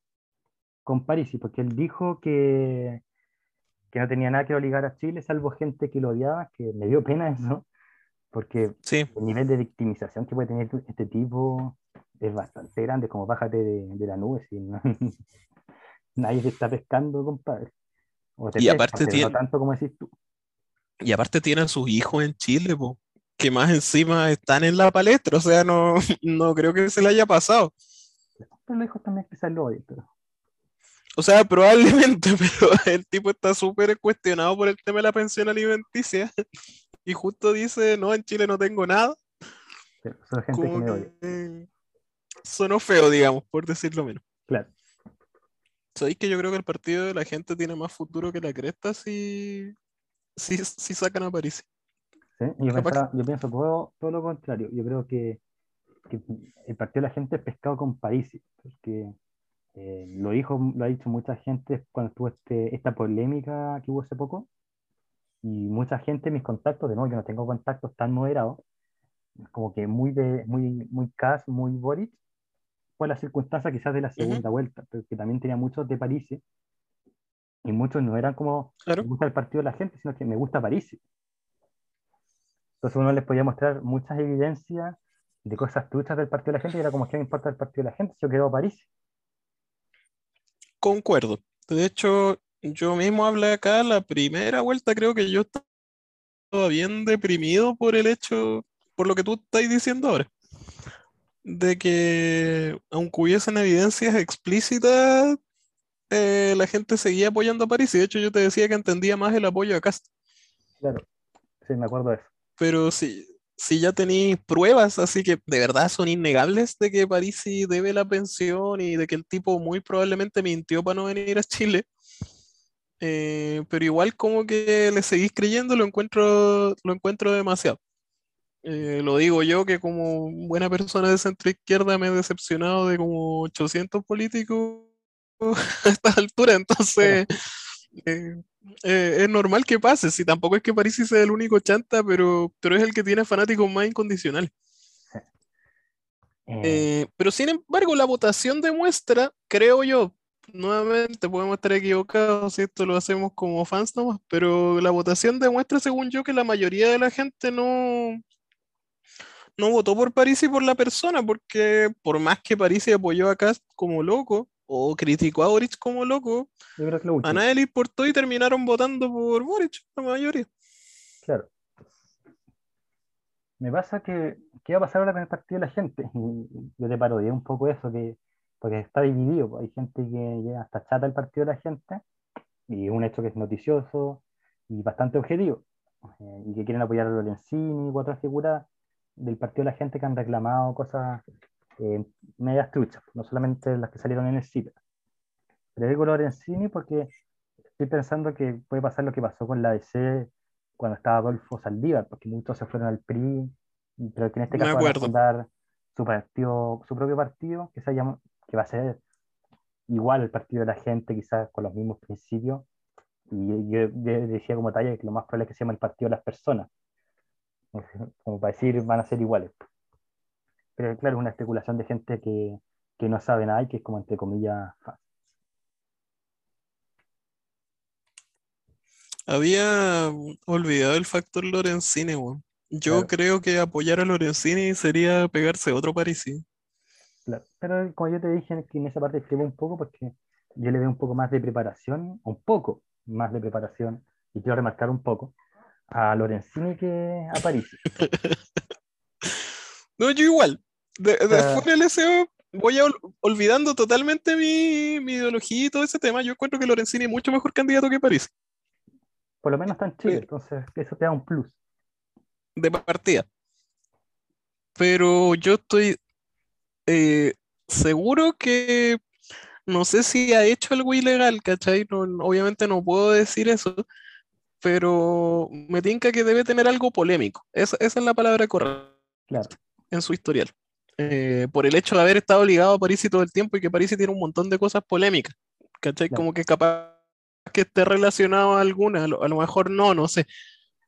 con Parisi? Porque él dijo que, que no tenía nada que obligar a Chile, salvo gente que lo odiaba, que me dio pena eso, porque Sí. el nivel de victimización que puede tener este tipo es bastante grande, como bájate de, de la nube, si no- [LAUGHS] nadie te está pescando, compadre. O te Y pesca, aparte tiene- no tanto como decís tú. Y aparte tiene a sus hijos en Chile, po, que más encima están en la palestra, o sea, no, [LAUGHS] no creo que se le haya pasado. Pero los hijos también quizás lo odian, pero O sea, [LAUGHS] probablemente, pero el tipo está súper cuestionado por el tema de la pensión alimenticia. [LAUGHS] Y justo dice, no, en Chile no tengo nada. son gente que me odia. que sonó feo, digamos, por decirlo menos. Claro. Sabéis que yo creo que el partido de la gente tiene más futuro que la cresta si, si, si sacan a París. ¿sí? Yo, Capaz- pensaba- yo pienso todo, todo lo contrario. Yo creo que, que el partido de la gente es pescado con Parisi, porque eh, lo dijo, lo ha dicho mucha gente cuando estuvo este, esta polémica que hubo hace poco, y mucha gente en mis contactos, de nuevo, yo no tengo contactos tan moderados, como que muy de, muy, muy Kass, muy Boric, fue la circunstancia quizás de la segunda vuelta, pero que también tenía muchos de París, y muchos no eran como Claro. me gusta el partido de la gente, sino que me gusta París. Entonces uno les podía mostrar muchas evidencias de cosas truchas del partido de la gente y era como, ¿qué me importa el partido de la gente? Yo quiero a París. Concuerdo. De hecho, yo mismo hablé acá la primera vuelta, creo que yo estaba bien deprimido por el hecho, por lo que tú estás diciendo ahora, de que aunque hubiesen evidencias explícitas, eh, la gente seguía apoyando a París. Y de hecho, yo te decía que entendía más el apoyo a Cast. Claro, sí, me acuerdo de eso. Pero si, si ya tenéis pruebas, así que de verdad son innegables de que Parisi debe la pensión y de que el tipo muy probablemente mintió para no venir a Chile. eh, pero igual como que le seguís creyendo, lo encuentro, lo encuentro demasiado. Eh, lo digo yo que como buena persona de centro izquierda me he decepcionado de como 800 políticos [LAUGHS] a esta altura, entonces eh, eh, es normal que pase, si tampoco es que Parisi sea el único chanta, pero, pero es el que tiene fanáticos más incondicionales. [LAUGHS] Eh, pero sin embargo, la votación demuestra, creo yo, nuevamente podemos estar equivocados si esto lo hacemos como fans nomás, pero la votación demuestra, según yo, que la mayoría de la gente no, no votó por Parisi por la persona, porque por más que Parisi apoyó a Cast como loco, o criticó a Boric como loco, a nadie le importó y terminaron votando por Boric, la mayoría. claro. Me pasa que, ¿qué va a pasar ahora con el partido de la gente? Y yo te parodié un poco eso, que, porque está dividido. pues, Hay gente que llega hasta chata el partido de la gente, y es un hecho que es noticioso y bastante objetivo, eh, y que quieren apoyar a Lorenzini u otras figuras del partido de la gente que han reclamado cosas eh, medias truchas, no solamente las que salieron en el CIPE. Pero digo Lorenzini porque estoy pensando que puede pasar lo que pasó con la DC cuando estaba Adolfo Saldívar, porque muchos se fueron al PRI, pero que en este caso van a fundar su partido, su propio partido, que se llama, que va a ser igual el partido de la gente, quizás con los mismos principios. Y yo, yo decía como talla que lo más probable es que se llame el partido de las personas. [LAUGHS] Como para decir, van a ser iguales. Pero claro, es una especulación de gente que, que no sabe nada y que es como entre comillas fácil. Había olvidado el factor Lorenzini, weón. Yo Claro. creo que apoyar a Lorenzini sería pegarse otro Parisi. Claro, Pero como yo te dije que en esa parte escribo un poco porque yo le veo un poco más de preparación, un poco más de preparación, y quiero remarcar un poco, a Lorenzini que a Parisi. [LAUGHS] No, yo igual. De, de fuera del SEO voy a ol- olvidando totalmente mi, mi ideología y todo ese tema. Yo encuentro que Lorenzini es mucho mejor candidato que Parisi, Por lo menos está en Chile, Sí. entonces eso te da un plus. de partida. Pero yo estoy eh, seguro que no sé si ha hecho algo ilegal, ¿cachai? No- obviamente no puedo decir eso, pero me tinca que debe tener algo polémico. Esa, esa es la palabra correcta Claro, en su historial. Eh, por el hecho de haber estado ligado a Parisi todo el tiempo y que Parisi tiene un montón de cosas polémicas, ¿cachai? Claro. Como que capaz que esté relacionado a alguna, a lo, a lo mejor no, no sé.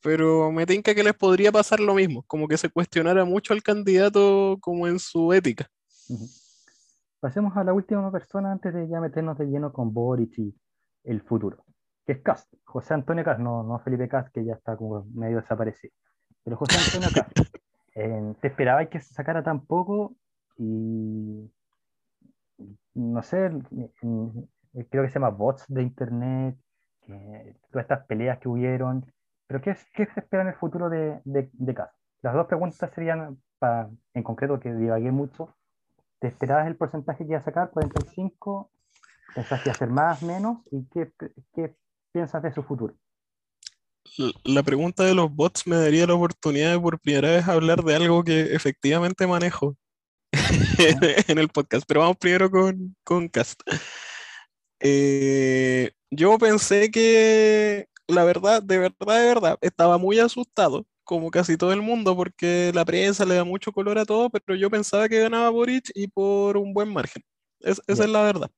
Pero me tinca que les podría pasar lo mismo, como que se cuestionara mucho al candidato como en su ética. Pasemos a la última persona antes de ya meternos de lleno con Boric y el futuro, que es Cast, José Antonio Cast, no, no Felipe Cast, que ya está como medio desaparecido, pero José Antonio Cast. [LAUGHS] Eh, ¿te esperabais que se sacara tan poco? Y no sé, creo que se llama bots de internet, todas estas peleas que hubieron, pero ¿qué, qué se espera en el futuro de, de, de Cast? Las dos preguntas serían, en concreto, que divagué mucho, ¿Te esperabas el porcentaje que iba a sacar? ¿45? ¿Pensás que iba a ser más, menos? ¿Y qué, qué piensas de su futuro? La pregunta de los bots me daría la oportunidad de por primera vez hablar de algo que efectivamente manejo [LAUGHS] en el podcast, pero vamos primero con, con Cast. Eh, yo pensé que, la verdad, de verdad, de verdad, estaba muy asustado, como casi todo el mundo, porque la prensa le da mucho color a todo, pero yo pensaba que ganaba Boric y por un buen margen. Es- esa es la verdad.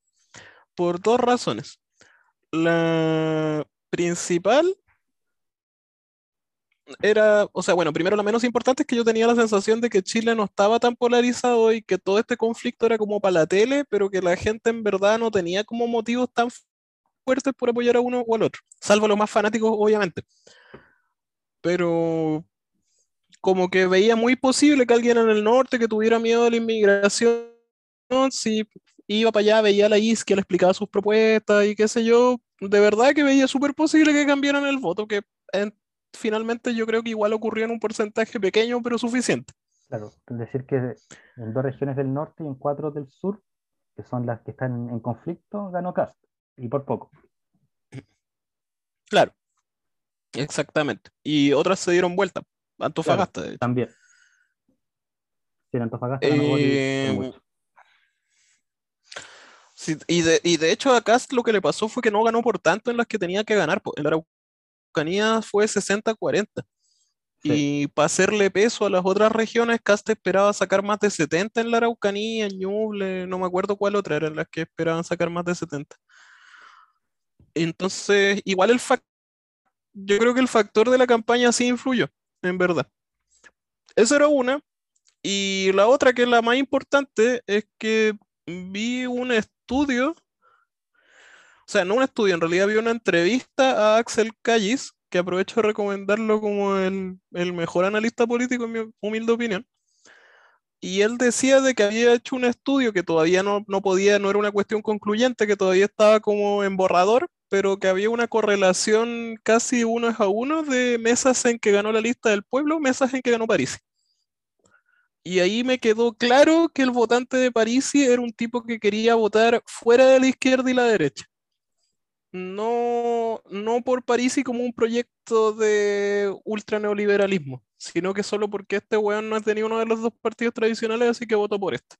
Por dos razones. La principal era, o sea, bueno, primero la menos importante es que yo tenía la sensación de que Chile no estaba tan polarizado y que todo este conflicto era como para la tele, pero que la gente en verdad no tenía como motivos tan fuertes por apoyar a uno o al otro, salvo los más fanáticos, obviamente. Pero como que veía muy posible que alguien en el norte que tuviera miedo de la inmigración, si iba para allá, veía a la isquia, le explicaba sus propuestas y qué sé yo, de verdad que veía súper posible que cambiaran el voto, que en- finalmente yo creo que igual ocurrió en un porcentaje pequeño, pero suficiente. Claro, es decir que en dos regiones del norte y en cuatro del sur, que son las que están en conflicto, ganó Cast, y por poco. Claro, exactamente. Y otras se dieron vuelta. Antofagasta. También. En Antofagasta Boric, Eh. Sí, y, de, y de hecho a Cast lo que le pasó fue que no ganó por tanto en las que tenía que ganar. En la Araucanía fue 60-40. Sí, Y para hacerle peso a las otras regiones, Cast esperaba sacar más de 70 en la Araucanía, en Ñuble, no me acuerdo cuál otra eran las que esperaban sacar más de 70. Entonces, igual el fac- yo creo que el factor de la campaña sí influyó, en verdad. Esa era una. Y la otra, que es la más importante, es que vi un estudio, o sea, no un estudio, en realidad vi una entrevista a Axel Callis, que aprovecho de recomendarlo como el, el mejor analista político, en mi humilde opinión. Y él decía de que había hecho un estudio que todavía no, no podía, no era una cuestión concluyente, que todavía estaba como en borrador, pero que había una correlación casi uno a uno de mesas en que ganó la lista del pueblo, mesas en que ganó París. Y ahí me quedó claro que el votante de Parisi era un tipo que quería votar fuera de la izquierda y la derecha. No, no por Parisi como un proyecto de ultraneoliberalismo, sino que solo porque este weón no es de ninguno de los dos partidos tradicionales, así que voto por este.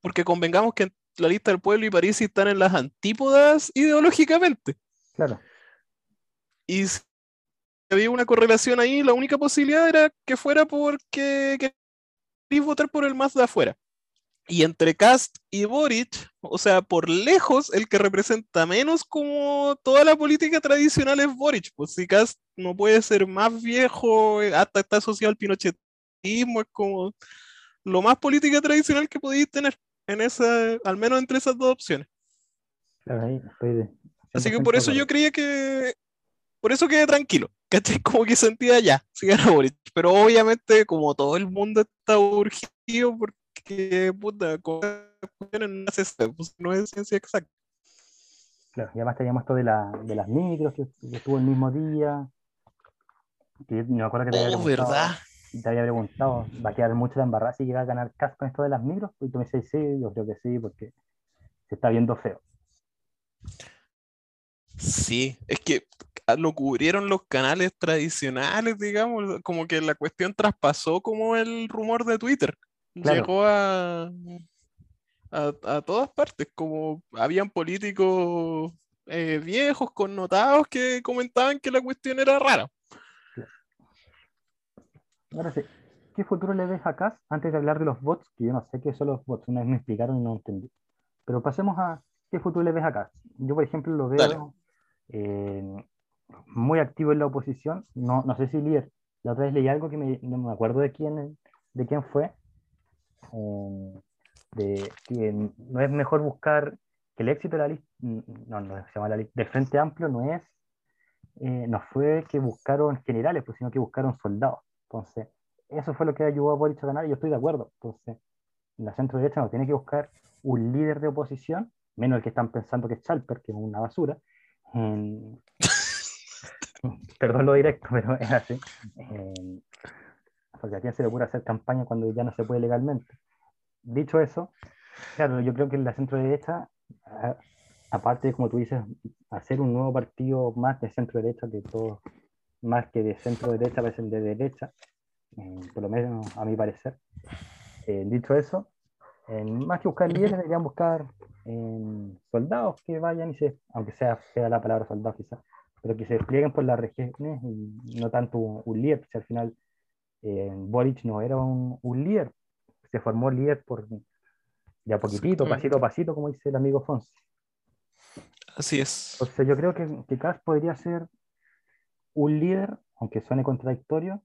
Porque convengamos que la lista del pueblo y Parisi están en las antípodas ideológicamente. claro. Y si había una correlación ahí, la única posibilidad era que fuera porque queréis votar por el más de afuera. Y entre Cast y Boric, o sea, por lejos, el que representa menos como toda la política tradicional es Boric. Pues si Cast no puede ser más viejo, eh, hasta está asociado al pinochetismo, es como lo más política tradicional que podéis tener, en esa, al menos entre esas dos opciones. Ahí estoy de Así que 100% por eso yo creía que por eso quedé tranquilo. ¿Cachai? [LAUGHS] Como que sentía ya, si gana Boric. Pero obviamente, como todo el mundo está urgido, porque, puta, no pues, no es ciencia exacta. Claro, y además teníamos esto de, la, de las micros, que, estuvo el mismo día. Que me acuerdo que te había oh, ¿verdad? Te había preguntado, ¿va a quedar mucho la embarrada si llega a ganar casco con esto de las micros? Y tú me dices, sí, yo creo que sí, porque se está viendo feo. Sí, es que lo cubrieron los canales tradicionales, digamos, como que la cuestión traspasó como el rumor de Twitter. Llegó a, a, todas partes, como habían políticos eh, viejos, connotados, que comentaban que la cuestión era rara. Ahora sí, ¿qué futuro le ves acá? Antes de hablar de los bots, que yo no sé qué son los bots, una vez me explicaron y no entendí. Pero pasemos a qué futuro le ves acá. Yo, por ejemplo, lo veo eh, muy activo en la oposición, no, no sé si líder. La otra vez leí algo que me, no me acuerdo de quién, de quién fue, eh, de que no es mejor buscar que el éxito de la lista, no, no se llama la lista, del Frente Amplio no es, eh, no fue que buscaron generales, pues, sino que buscaron soldados. Entonces, eso fue lo que ayudó a Boric a ganar y yo estoy de acuerdo. Entonces, la centro derecha no tiene que buscar un líder de oposición, menos el que están pensando que es Chalper, que es una basura. [LAUGHS] Perdón lo directo, pero es así. Porque a quién se le ocurre hacer campaña cuando ya no se puede legalmente dicho eso, claro, yo creo que la centro derecha, aparte como tú dices, hacer un nuevo partido más de centro derecha, que todo, más que de centro derecha, parece de derecha, eh, por lo menos a mi parecer. Eh, dicho eso, más que buscar líderes, deberían buscar soldados que vayan y se, aunque sea fea la palabra soldado quizás, pero que se desplieguen por las regiones y no tanto un, líder, si al final eh, Boric no era un, un líder, se formó líder por de a poquitito, pasito a pasito, como dice el amigo Fonsi. Así es. Entonces yo creo que, que Kass podría ser un líder, aunque suene contradictorio,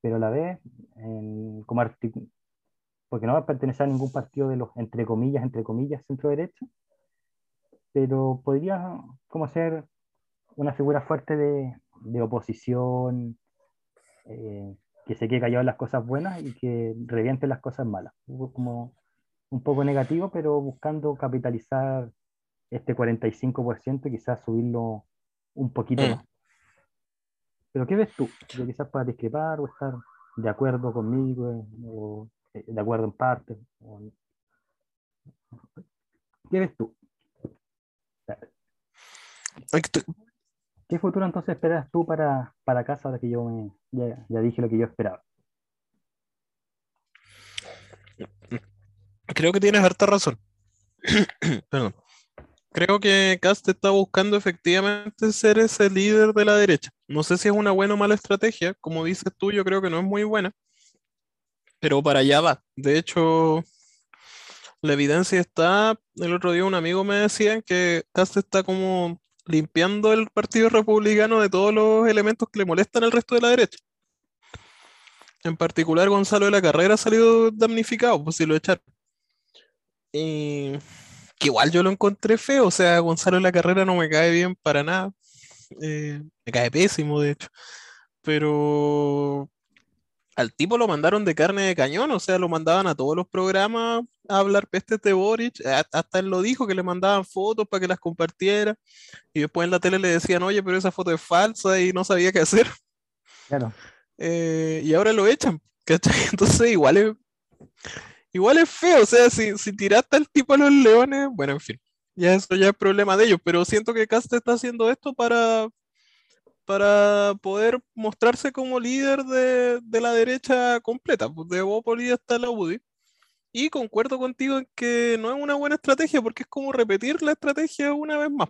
pero a la vez, como porque no va a pertenecer a ningún partido de los, entre comillas, entre comillas, centro derecha, pero podría como ser una figura fuerte de, de oposición, eh, que se quede callado en las cosas buenas y que reviente las cosas malas. Como un poco negativo, pero buscando capitalizar este 45% y quizás subirlo un poquito mm. más. Pero ¿qué ves tú? Yo quizás para discrepar o estar de acuerdo conmigo o eh, de acuerdo en parte. ¿Qué ves tú? ¿Qué futuro entonces esperas tú para, para casa ahora que yo ya, dije lo que yo esperaba? Creo que tienes harta razón. [COUGHS] Perdón. Creo que Cast está buscando efectivamente ser ese líder de la derecha. No sé si es una buena o mala estrategia. Como dices tú, yo creo que no es muy buena. Pero para allá va. De hecho, la evidencia está. El otro día un amigo me decía que Cast está como limpiando el Partido Republicano de todos los elementos que le molestan al resto de la derecha. En particular, Gonzalo de la Carrera ha salido damnificado, pues si lo echaron. Que igual yo lo encontré feo, o sea, Gonzalo de la Carrera no me cae bien para nada. Eh, me cae pésimo, de hecho. Pero al tipo lo mandaron de carne de cañón, o sea, lo mandaban a todos los programas a hablar pestes de Boric, hasta él lo dijo, que le mandaban fotos para que las compartiera, y después en la tele le decían, oye, pero esa foto es falsa y no sabía qué hacer. Claro. Eh, y ahora lo echan, ¿cachai? [LAUGHS] Entonces igual es, igual es feo, o sea, si, si tiraste al tipo a los leones, bueno, en fin, ya eso ya es problema de ellos, pero siento que Cast está haciendo esto para para poder mostrarse como líder de, la derecha completa, pues de Bópoli hasta la UDI. Y concuerdo contigo en que no es una buena estrategia porque es como repetir la estrategia una vez más.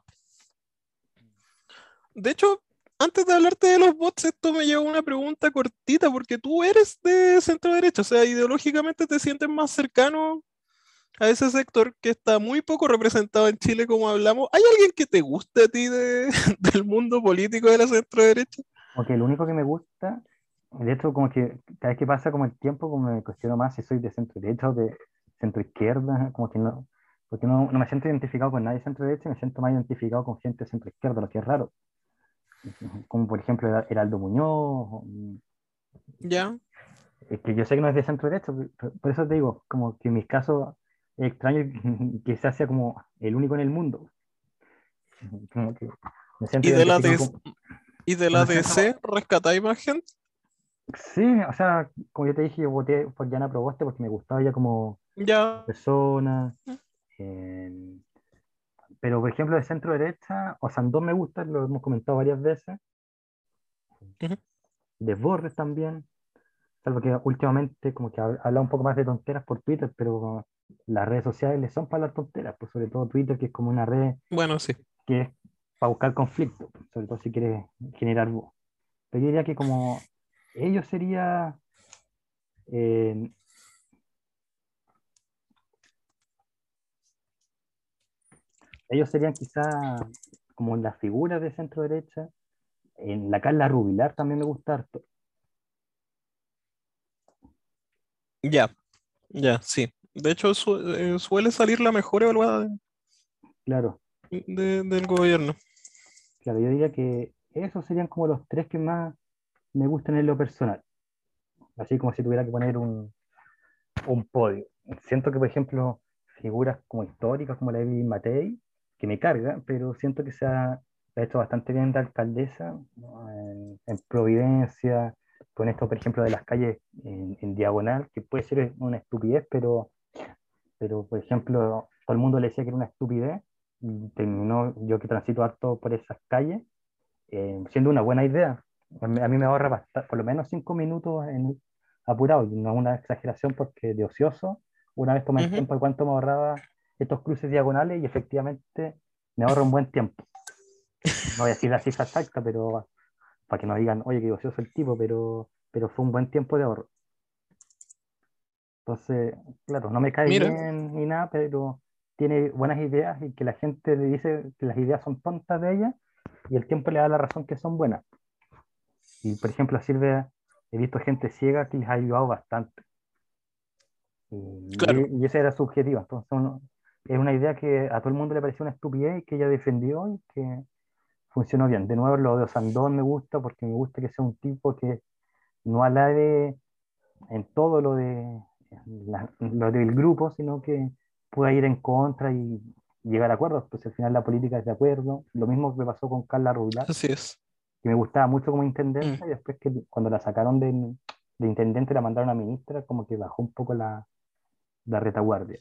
De hecho, antes de hablarte de los bots, esto me lleva una pregunta cortita porque tú eres de centro derecha, o sea, ideológicamente te sientes más cercano a ese sector que está muy poco representado en Chile, como hablamos. ¿Hay alguien que te guste a ti de, [LAUGHS] del mundo político de la centro derecha? Ok, lo único que me gusta, de hecho, como que cada vez que pasa como el tiempo, como me cuestiono más si soy de centro derecha o de centro izquierda, [LAUGHS] como que no, porque no, no me siento identificado con nadie de centro derecha, me siento más identificado con gente de centro izquierda, lo que es raro. [LAUGHS] como por ejemplo Hera- Heraldo Muñoz, Ya. es que yo sé que no es de centro derecha, por, eso te digo, como que en mis casos extraño [LAUGHS] que se hace como el único en el mundo. [LAUGHS] Como que me siento ¿Y de la, DC con- ¿y de la rescatáis más gente? Sí, o sea, como yo te dije, yo voté por Diana Proboste porque me gustaba ella como Ya. persona. eh, pero, por ejemplo, de centro derecha, o Sandón me gusta, lo hemos comentado varias veces. Ujú. Desbordes también. Salvo que últimamente como que ha habla un poco más de tonteras por Twitter, pero las redes sociales son para las tonteras, pues sobre todo Twitter, que es como una red Bueno, sí. que es para buscar conflicto, sobre todo si quieres generar voz. Pero yo diría que como ellos sería eh, ellos serían quizá como las figuras de centro derecha. En la Carla Rubilar también me gusta harto. Ya. Ya, sí. De hecho, su- eh, suele salir la mejor evaluada de- Claro, de- del gobierno. claro, yo diría que esos serían como los tres que más me gustan en lo personal. Así como si tuviera que poner un, un podio. Siento que, por ejemplo, figuras como históricas, como la Evi Matei, que me carga, pero siento que se ha, hecho bastante bien de alcaldesa en, en Providencia, con esto, por ejemplo, de las calles en, en diagonal, que puede ser una estupidez, pero, pero, por ejemplo, todo el mundo le decía que era una estupidez, y terminó, yo que transito harto por esas calles, eh, siendo una buena idea. A mí, me ahorra basta- por lo menos cinco minutos en, apurado, y no es una exageración porque de ocioso, una vez tomé el Ujú. tiempo de cuánto me ahorraba estos cruces diagonales y efectivamente me ahorra un buen tiempo. No voy a decir la cifra exacta, pero para que no digan, oye, qué ocioso el tipo, pero, pero fue un buen tiempo de ahorro. Entonces, claro, no me cae Mira. bien ni nada, pero tiene buenas ideas y que la gente le dice que las ideas son tontas de ella y el tiempo le da la razón que son buenas. Y por ejemplo, Silvia he visto gente ciega que les ha ayudado bastante. Y, Claro. y ese era su objetivo. Entonces, uno- es una idea que a todo el mundo le pareció una estupidez y que ella defendió y que funcionó bien. De nuevo, lo de Osandón me gusta porque me gusta que sea un tipo que no alabe en todo lo, de, la- lo del grupo, sino que pueda ir en contra y llegar a acuerdos. Pues al final la política es de acuerdo. Lo mismo que me pasó con Carla Rubilar, Así es. que me gustaba mucho como intendente Mm. y después que cuando la sacaron de, de intendente la mandaron a ministra, como que bajó un poco la, la retaguardia.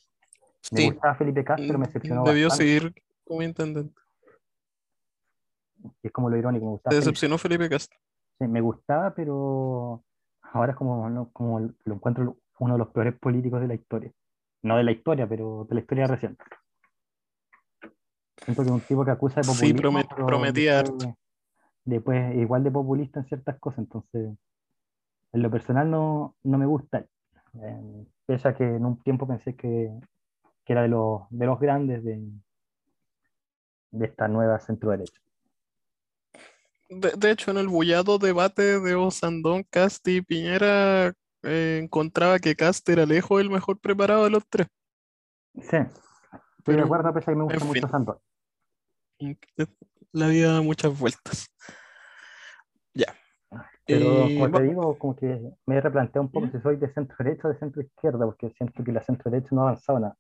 Me Sí. gustaba Felipe Castro, me decepcionó Debió bastante. seguir como intendente. y es como lo irónico, me gustaba Te Felipe- decepcionó Felipe Castro. Sí, me gustaba, pero ahora es como, no- como lo encuentro uno de los peores políticos de la historia. No de la historia, pero de la historia reciente. Siento que es un tipo que acusa de Sí, populismo, promet- pero prometía después, después es igual de populista en ciertas cosas. Entonces, en lo personal no, no me gusta. Eh, pese a que en un tiempo pensé que, que era de los, de los grandes de, de esta nueva centro derecha. De, de hecho, en el bullado debate de Osandón, Cast y Piñera, eh, encontraba que Cast era lejos el mejor preparado de los tres. Sí, estoy de acuerdo, pese a que me gusta en mucho fin. Sandor. La vida da muchas vueltas. Ya. Pero Eh, como te digo, como que me he replanteado un poco ¿Mm? si soy de centro derecha o de centro izquierda, porque siento que la centro derecha no ha avanzado nada.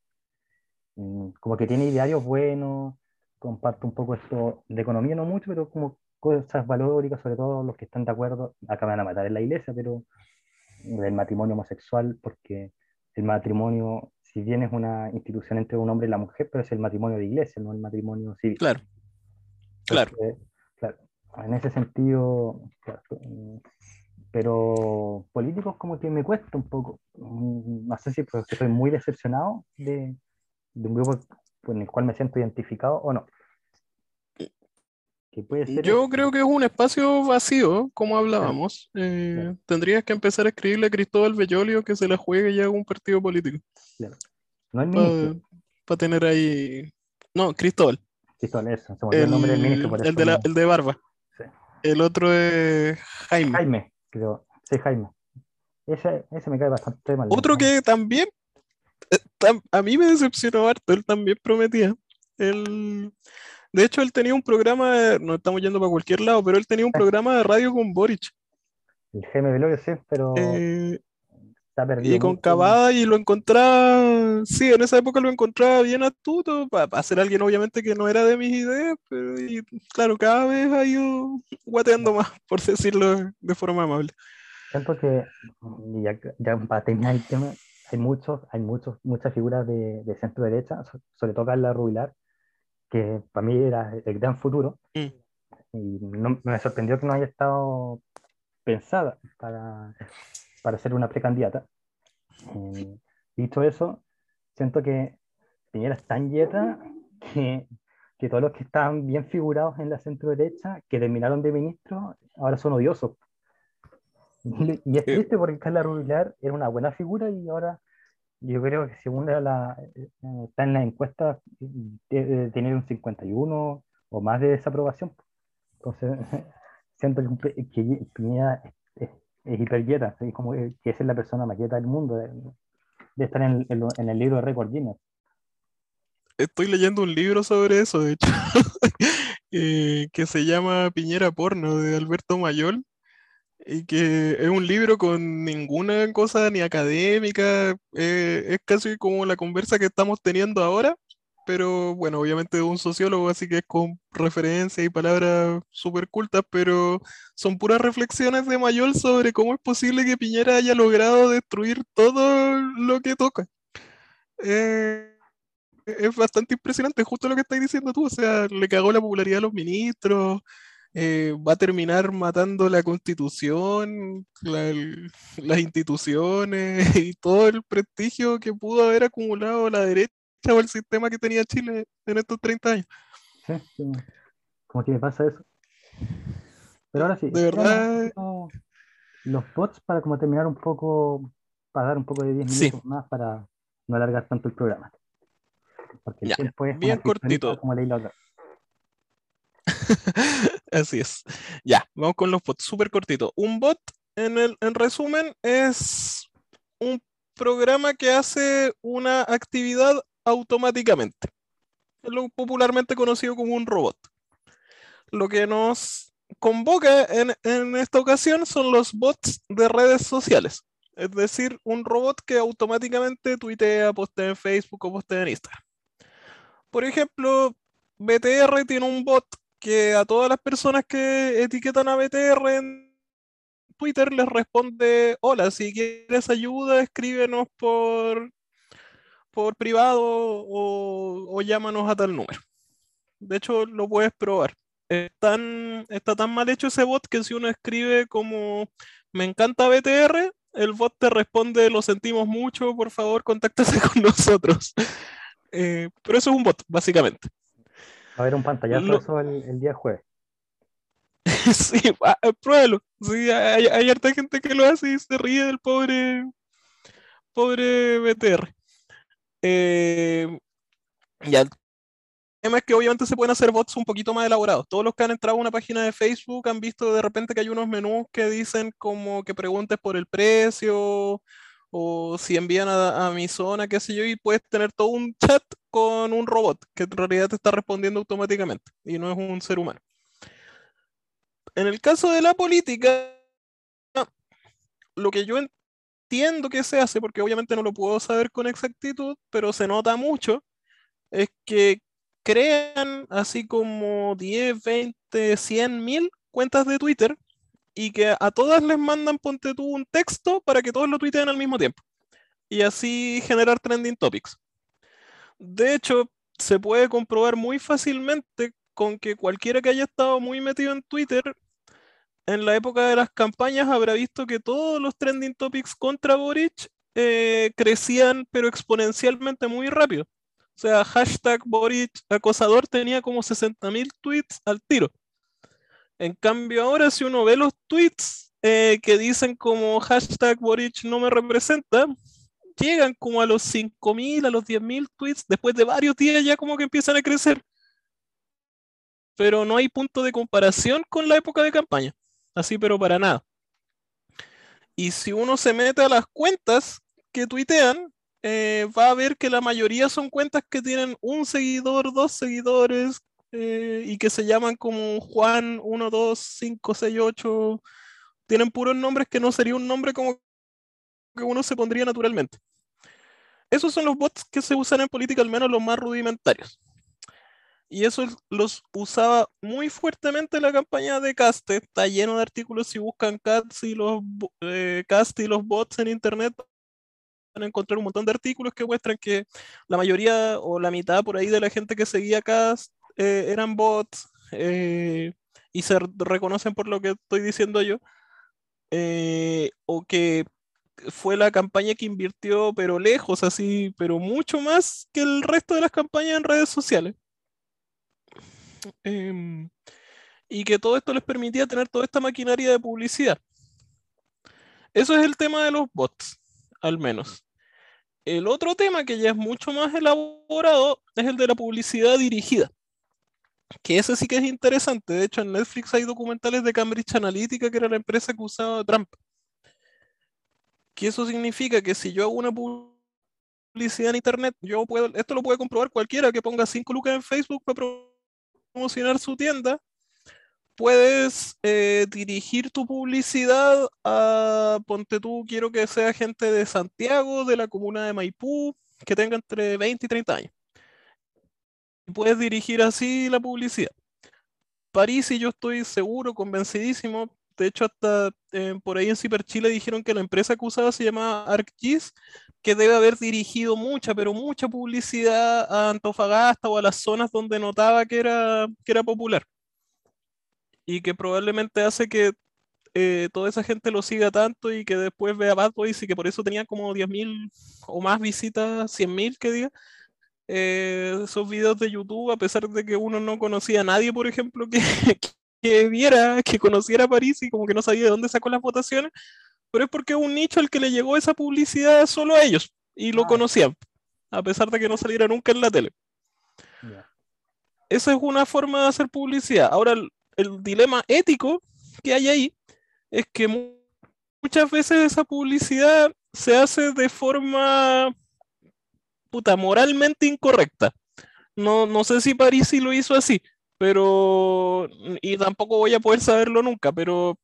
Mm, Como que tiene idearios buenos, comparto un poco esto de economía, no mucho, pero como cosas valóricas, sobre todo los que están de acuerdo, van a matar en la iglesia, pero del matrimonio homosexual, porque el matrimonio, si bien es una institución entre un hombre y la mujer, pero es el matrimonio de iglesia, no el matrimonio civil. Claro, claro. Entonces, claro, en ese sentido, claro, pero políticos como que me cuesta un poco. Mm, No sé si porque estoy muy decepcionado de, de un grupo con el cual me siento identificado o no. Que puede ser Yo eso. creo que es un espacio vacío, como hablábamos. Eh, Claro. tendrías que empezar a escribirle a Cristóbal Bellolio que se la juegue y haga un partido político. Claro. No el Para ministro, tener ahí. No, Cristóbal. Cristóbal, eso, se olvidó el, nombre del ministro, El, el de la- el de barba. sí. El otro es Jaime. Jaime, creo. Sí, Jaime. Ese, ese me cae bastante mal. Otro que también eh, a mí me decepcionó harto, él también prometía. Él De hecho, él tenía un programa, no estamos yendo para cualquier lado, pero él tenía un programa de radio con Boric. El GM Velorio, sí, pero Eh, está perdido. y con. Cavada y lo encontraba, sí, en esa época lo encontraba bien astuto, para ser alguien obviamente que no era de mis ideas, pero y, claro, cada vez ha ido guateando más, [LAUGHS] por decirlo de forma amable. Siento que, ya, ya para terminar el tema, hay muchos, hay muchos, muchas figuras de, de centro derecha, so- sobre todo Carla Rubilar, que para mí era el gran futuro, Mm. y no, me sorprendió que no haya estado pensada para, para ser una precandidata. Eh, dicho eso, siento que Piñera es tan yeta que, que todos los que estaban bien figurados en la centro derecha, que terminaron de ministros, ahora son odiosos. Y, [LAUGHS] y es Eh. triste porque Carla Rubilar era una buena figura y ahora yo creo que según la- eh, está en la encuesta debe tener un 51 o más de desaprobación. Entonces, [LAUGHS] siento que, Pi- que Piñera es, es, es así como que es la persona más yeta del mundo, de, estar en, en en el libro de récord Guinness. Estoy leyendo un libro sobre eso, de hecho, [LAUGHS] eh, que se llama Piñera Porno de Alberto Mayol, y que es un libro con ninguna cosa ni académica, eh, es casi como la conversa que estamos teniendo ahora, pero bueno, obviamente de un sociólogo, así que es con referencias y palabras súper cultas, pero son puras reflexiones de Mayol sobre cómo es posible que Piñera haya logrado destruir todo lo que toca. Eh, es bastante impresionante, justo lo que estás diciendo tú, o sea, le cagó la popularidad a los ministros, eh, va a terminar matando la constitución, la- el- [LAUGHS] las instituciones [LAUGHS] y todo el prestigio que pudo haber acumulado la derecha o el sistema que tenía Chile en estos 30 años. Sí, sí, como que me pasa eso. Pero ahora sí, De verdad. los bots para como terminar un poco, para dar un poco de 10 Sí. minutos más para no alargar tanto el programa. Porque el Ya, tiempo es bien cortito. como leí la otra. [LAUGHS] Así es. Ya, vamos con los bots, súper cortito. Un bot, en, el, en resumen, es un programa que hace una actividad automáticamente. Es lo popularmente conocido como un robot. Lo que nos convoca en, en esta ocasión son los bots de redes sociales. Es decir, un robot que automáticamente tuitea, postea en Facebook o postea en Instagram. Por ejemplo, BTR tiene un bot que a todas las personas que etiquetan a BTR en Twitter les responde, hola, si quieres ayuda, escríbenos por, por privado o, llámanos a tal número. De hecho, lo puedes probar. Está tan mal hecho ese bot que si uno escribe como me encanta BTR, el bot te responde lo sentimos mucho, por favor, contáctase [LAUGHS] con nosotros. Eh, pero eso es un bot, básicamente. A haber un pantallazo Lo- de eso el, el día jueves. [LAUGHS] Sí, ah, pruébalo. Sí, hay, hay harta gente que lo hace y se ríe del pobre, pobre BTR. Eh, ya, el tema es que obviamente se pueden hacer bots un poquito más elaborados. Todos los que han entrado a una página de Facebook han visto de repente que hay unos menús que dicen como que preguntes por el precio o si envían a, a mi zona, qué sé yo, y puedes tener todo un chat con un robot que en realidad te está respondiendo automáticamente y no es un ser humano. En el caso de la política, lo que yo entiendo que se hace, porque obviamente no lo puedo saber con exactitud, pero se nota mucho, es que crean así como 10, 20, 100 mil cuentas de Twitter y que a todas les mandan, ponte tú, un texto para que todos lo tuiteen al mismo tiempo. Y así generar trending topics. De hecho, se puede comprobar muy fácilmente con que cualquiera que haya estado muy metido en Twitter en la época de las campañas habrá visto que todos los trending topics contra Boric eh, crecían pero exponencialmente muy rápido. O sea, hashtag Boric acosador tenía como 60.000 tweets al tiro. En cambio ahora si uno ve los tweets eh, que dicen como hashtag Boric no me representa, llegan como a los 5.000, a los 10.000 tweets, después de varios días ya como que empiezan a crecer. Pero no hay punto de comparación con la época de campaña así pero para nada. Y si uno se mete a las cuentas que tuitean, eh, va a ver que la mayoría son cuentas que tienen un seguidor, dos seguidores, eh, y que se llaman como Juan 1, 2, 5, 6, 8. Tienen puros nombres que no sería un nombre como que uno se pondría naturalmente. Esos son los bots que se usan en política, al menos los más rudimentarios. Y eso los usaba muy fuertemente la campaña de Cast. Está lleno de artículos. Si buscan Cast y los, eh, Cast y los bots en internet, van a encontrar un montón de artículos que muestran que la mayoría o la mitad por ahí de la gente que seguía Cast eh, eran bots eh, y se reconocen por lo que estoy diciendo yo. o que fue la campaña que invirtió, pero lejos, así, pero mucho más que el resto de las campañas en redes sociales. Em, y que todo esto les permitía tener toda esta maquinaria de publicidad. Eso es el tema de los bots, al menos. El otro tema que ya es mucho más elaborado es el de la publicidad dirigida. Que ese sí que es interesante. De hecho, en Netflix hay documentales de Cambridge Analytica, que era la empresa que usaba Trump. Que eso significa que si yo hago una publicidad en internet, yo puedo, esto lo puede comprobar cualquiera que ponga 5 lucas en Facebook para promocionar su tienda, puedes eh, dirigir tu publicidad a, ponte tú, quiero que sea gente de Santiago, de la comuna de Maipú, que tenga entre 20 y 30 años. Y puedes dirigir así la publicidad. París, y yo estoy seguro, convencidísimo, de hecho hasta eh, por ahí en Ciper Chile dijeron que la empresa que usaba se llama ArcGIS, que debe haber dirigido mucha, pero mucha publicidad a Antofagasta o a las zonas donde notaba que era, que era popular. Y que probablemente hace que eh, toda esa gente lo siga tanto y que después vea Bad Boys y que por eso tenía como 10.000 o más visitas, 100.000 que diga. Eh, esos videos de YouTube, a pesar de que uno no conocía a nadie, por ejemplo, [LAUGHS] que, que viera, que conociera París y como que no sabía de dónde sacó las votaciones, pero es porque es un nicho al que le llegó esa publicidad solo a ellos y lo ah. conocían, a pesar de que no saliera nunca en la tele. Esa es una forma de hacer publicidad. Ahora, el, dilema ético que hay ahí es que muchas veces esa publicidad se hace de forma puta, moralmente incorrecta. No, no sé si Parisi lo hizo así, pero, y tampoco voy a poder saberlo nunca, pero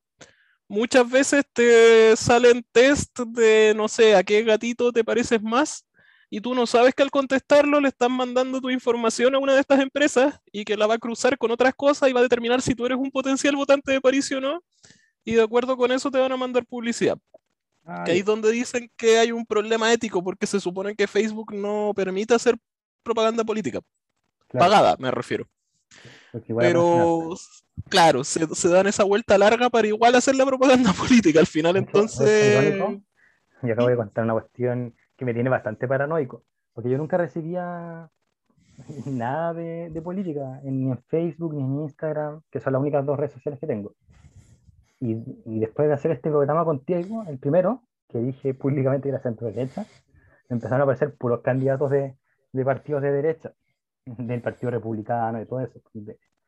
muchas veces te salen test de, no sé, a qué gatito te pareces más y tú no sabes que al contestarlo le están mandando tu información a una de estas empresas y que la va a cruzar con otras cosas y va a determinar si tú eres un potencial votante de París o no. Y de acuerdo con eso te van a mandar publicidad. Que ahí es donde dicen que hay un problema ético porque se supone que Facebook no permite hacer propaganda política. Pagada, me refiero. Pero, claro, se, dan esa vuelta larga para igual hacer la propaganda [LAUGHS] política al final, entonces... Y acabo de contar una cuestión que me tiene bastante paranoico, porque yo nunca recibía [LAUGHS] nada de, política, ni en Facebook ni en Instagram, que son las únicas dos redes sociales que tengo. Y, después de hacer este programa contigo, el primero, que dije públicamente que era centro derecha, empezaron a aparecer puros candidatos de, de partidos de derecha del Partido Republicano y todo eso,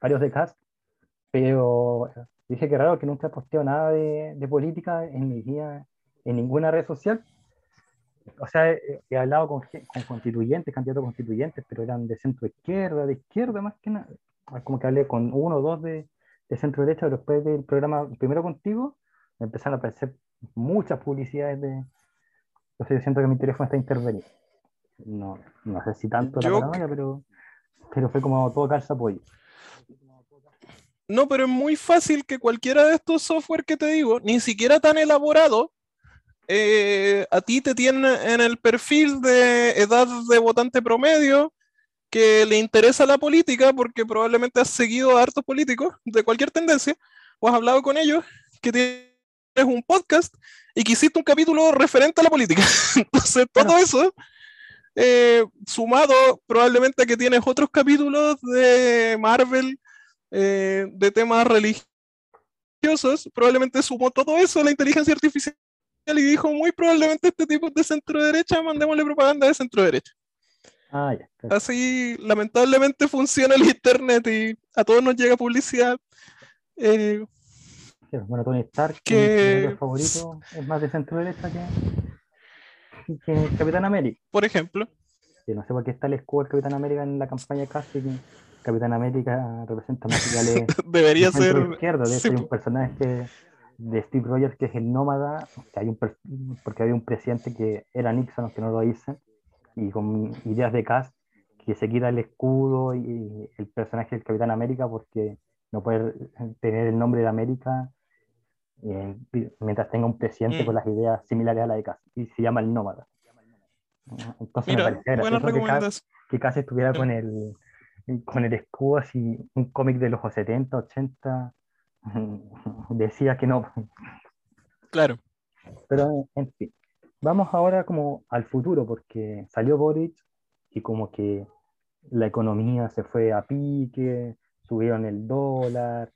varios de cast, pero dije que raro que nunca he posteado nada de, de, política en mi vida, en ninguna red social. O sea, he, hablado con, con, constituyentes, candidatos constituyentes, pero eran de centro izquierda, de izquierda más que nada. Como que hablé con uno o dos de, de centro derecha, pero después del programa primero contigo, me empezaron a aparecer muchas publicidades de. Yo siento que mi teléfono está intervenido. No, no sé si tanto la paranoia, pero pero fue como todo calza apoyo. No, pero es muy fácil que cualquiera de estos software que te digo, ni siquiera tan elaborado, eh, a ti te tiene en el perfil de edad de votante promedio que le interesa la política porque probablemente has seguido a hartos políticos de cualquier tendencia o has hablado con ellos que tienes un podcast y que hiciste un capítulo referente a la política. [LAUGHS] Entonces, todo eso eh, sumado probablemente a que tienes otros capítulos de Marvel, eh, de temas religiosos, probablemente sumó todo eso a la inteligencia artificial y dijo, muy probablemente este tipo de centro derecha, mandémosle propaganda de centro derecha. Ah, Así, lamentablemente funciona el internet y a todos nos llega publicidad. Eh, bueno, Tony Stark, que favorito, es más de centro derecha que [LAUGHS] que Capitán América. Por ejemplo. no sé por qué está el escudo del Capitán América en la campaña casi Capitán América representa más ideales [LAUGHS] Debería centro ser. izquierdo. De hecho, sí, hay un personaje de Steve Rogers que es el nómada, que hay un porque había un presidente que era Nixon, aunque no lo dicen, y con ideas de cast, que se quita el escudo y el personaje del Capitán América porque no puede tener el nombre de América eh, mientras tenga un presidente Mm. con las ideas similares a la de Cass, y se llama el nómada. Entonces me Mira, parecía buena gracioso que Cass, recomendación. que Cass estuviera con el, con el escudo así, un cómic de los 70, 80, [LAUGHS] decía que no. Claro. Pero en fin, vamos ahora como al futuro, porque salió Boric y como que la economía se fue a pique, subieron el dólar,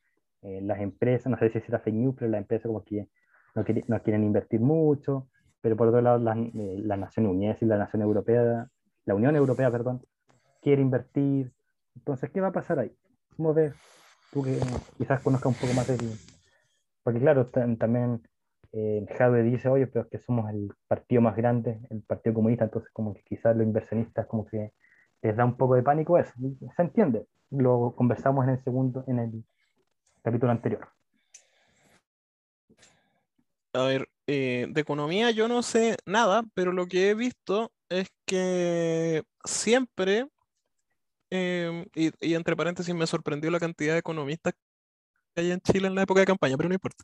eh, las empresas, no sé si será fake news, pero las empresas como que no, queri- no quieren invertir mucho, pero por otro lado las eh, las Naciones Unidas y la Nación Europea, la Unión Europea, perdón, quiere invertir. Entonces, ¿qué va a pasar ahí? ¿Cómo ves? Tú que quizás conozcas un poco más del... Porque claro, tam- también eh, dice, oye, pero es que somos el partido más grande, el Partido Comunista, entonces como que quizás los inversionistas como que les da un poco de pánico eso. Se entiende. Lo conversamos en el segundo, en el capítulo anterior. A ver, eh, de economía yo no sé nada, pero lo que he visto es que siempre, y, y entre paréntesis me sorprendió la cantidad de economistas que hay en Chile en la época de campaña, pero no importa.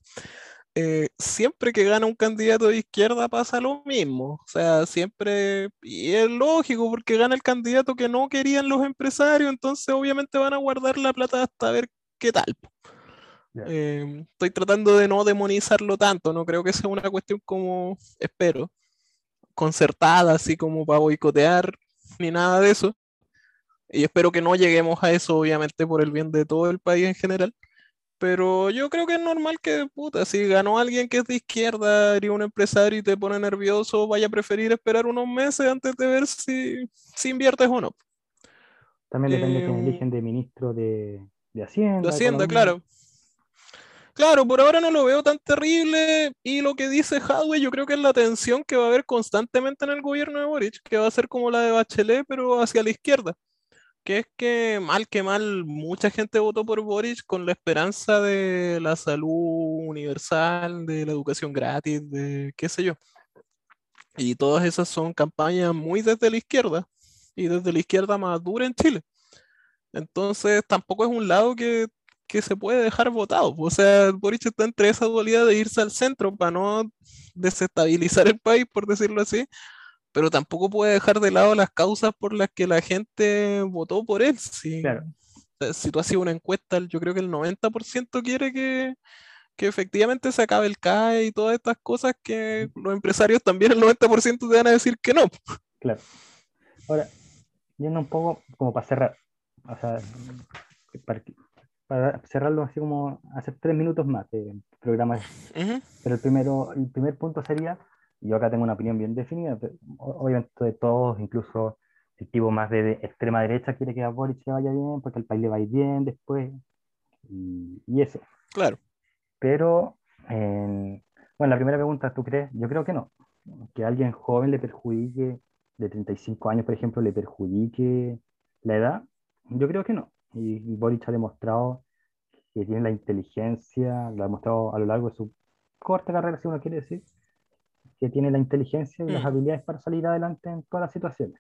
Eh, siempre que gana un candidato de izquierda pasa lo mismo. O sea, siempre, y es lógico, porque gana el candidato que no querían los empresarios, entonces obviamente van a guardar la plata hasta ver qué tal. Ya. Eh, estoy tratando de no demonizarlo tanto, no creo que sea una cuestión como, espero, concertada, así como para boicotear, ni nada de eso. Y espero que no lleguemos a eso, obviamente, por el bien de todo el país en general. Pero yo creo que es normal que, puta, si ganó alguien que es de izquierda, eres un empresario y te pone nervioso, vaya a preferir esperar unos meses antes de ver si, si inviertes o no. También depende de quién Eh, eligen de ministro de, de Hacienda. De Hacienda, Economía. claro. Claro, por ahora no lo veo tan terrible y lo que dice Hadwe yo creo que es la tensión que va a haber constantemente en el gobierno de Boric, que va a ser como la de Bachelet, pero hacia la izquierda. Que es que mal que mal, mucha gente votó por Boric con la esperanza de la salud universal, de la educación gratis, de qué sé yo. Y todas esas son campañas muy desde la izquierda y desde la izquierda más dura en Chile. Entonces tampoco es un lado que, que se puede dejar votado. O sea, Boric está entre esa dualidad de irse al centro para no desestabilizar el país, por decirlo así, pero tampoco puede dejar de lado las causas por las que la gente votó por él. Si, Claro. si tú haces una encuesta, yo creo que el 90% quiere que, que efectivamente se acabe el CAE y todas estas cosas que los empresarios también el 90% te van a decir que no. Claro. Ahora, yendo un poco como para cerrar, o sea, para, cerrarlo así como hacer tres minutos más de programa. Ujú. Pero el, primero, el primer punto sería, yo acá tengo una opinión bien definida, pero obviamente de todos, incluso el tipo más de, de extrema derecha quiere que a Boric le vaya bien, porque al país le va a ir bien después, y, y eso. Claro. Pero, en- bueno, la primera pregunta, ¿tú crees? Yo creo que no. Que a alguien joven le perjudique, de 35 años, por ejemplo, le perjudique la edad, yo creo que no. Y, y Boric ha demostrado que tiene la inteligencia, lo ha demostrado a lo largo de su corta carrera, si uno quiere decir, que tiene la inteligencia y las Mm. habilidades para salir adelante en todas las situaciones.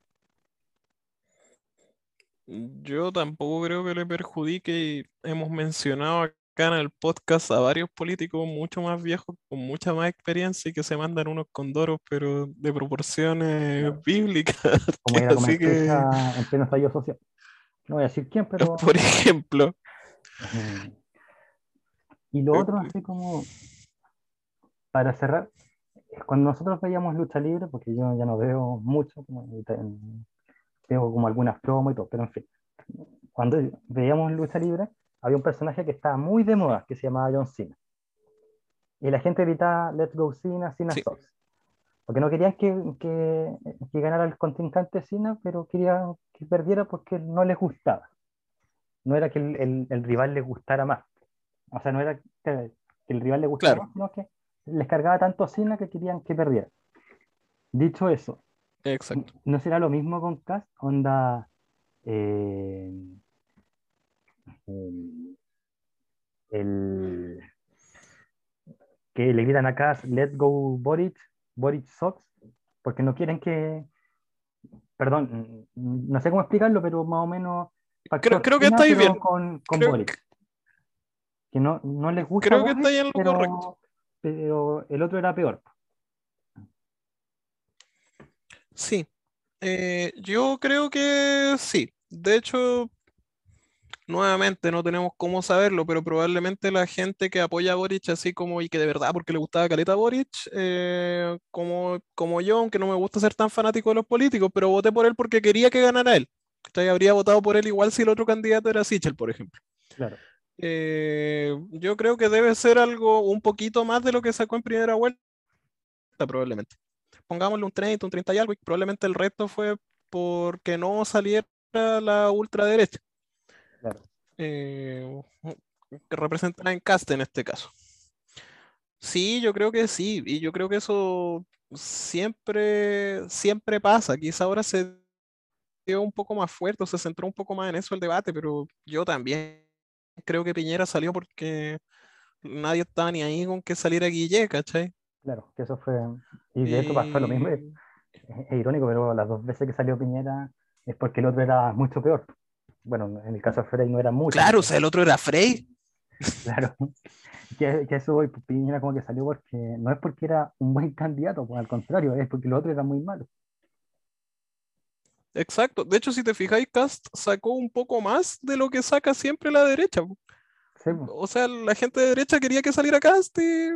Yo tampoco creo que le perjudique y hemos mencionado acá en el podcast a varios políticos mucho más viejos con mucha más experiencia y que se mandan unos condoros, pero de proporciones Claro. bíblicas. [LAUGHS] Como ir a comer Así que, en pleno estallido social. No voy a decir quién, [LAUGHS] pero... por ejemplo. Y lo otro, así como para cerrar, cuando nosotros veíamos lucha libre, porque yo ya no veo mucho, veo como algunas promos y todo, pero en fin, cuando veíamos lucha libre, había un personaje que estaba muy de moda, que se llamaba John Cena. Y la gente gritaba, Let's go Cena, Cena Sí. sucks. Porque no querían que, que, que ganara el contrincante Cena, pero querían que perdiera porque no les gustaba. No era que el, el- el rival les gustara más. O sea, no era que, el rival le gustara Claro. sino que les cargaba tanto a Cena que querían que perdiera. Dicho eso, exacto. ¿no será lo mismo con Cass? Onda, eh, el, el- que le gritan acá, Let's go Boric, Boric Sox, porque no quieren que, perdón, no sé cómo explicarlo, pero más o menos Creo- creo que estáis bien. con, con Creo Boric. Que no, no les gusta Creo que estáis en lo pero, correcto. pero el otro era peor. Sí, eh, yo creo que sí. De hecho, nuevamente no tenemos cómo saberlo, pero probablemente la gente que apoya a Boric así como y que de verdad porque le gustaba Caleta Boric, eh, como, como yo, aunque no me gusta ser tan fanático de los políticos, pero voté por él porque quería que ganara él. ¿Cachai? Habría votado por él igual si el otro candidato era Sichel, por ejemplo. Claro. Eh, yo creo que debe ser algo un poquito más de lo que sacó en primera vuelta, probablemente. Pongámosle un 30, un 30 y algo, y probablemente el resto fue porque no saliera la ultraderecha, Claro. eh, que representada en Cast en este caso. Sí, yo creo que sí, y yo creo que eso siempre, siempre pasa. Quizá ahora se dio un poco más fuerte, o se centró un poco más en eso el debate, pero yo también creo que Piñera salió porque nadie estaba ni ahí con que saliera Guille, ¿cachai? Claro, que eso fue. Y de hecho pasó lo mismo. Es, irónico, pero las dos veces que salió Piñera es porque el otro era mucho peor. Bueno, en el caso de Frey no era mucho. Claro, o sea, el otro era Frey. Claro. [LAUGHS] Que, que eso hoy Piñera como que salió porque no es porque era un buen candidato, pues al contrario, es porque el otro era muy malo. Exacto. De hecho, si te fijáis, Cast sacó un poco más de lo que saca siempre la derecha. Sí, O sea, la gente de derecha quería que saliera Cast y,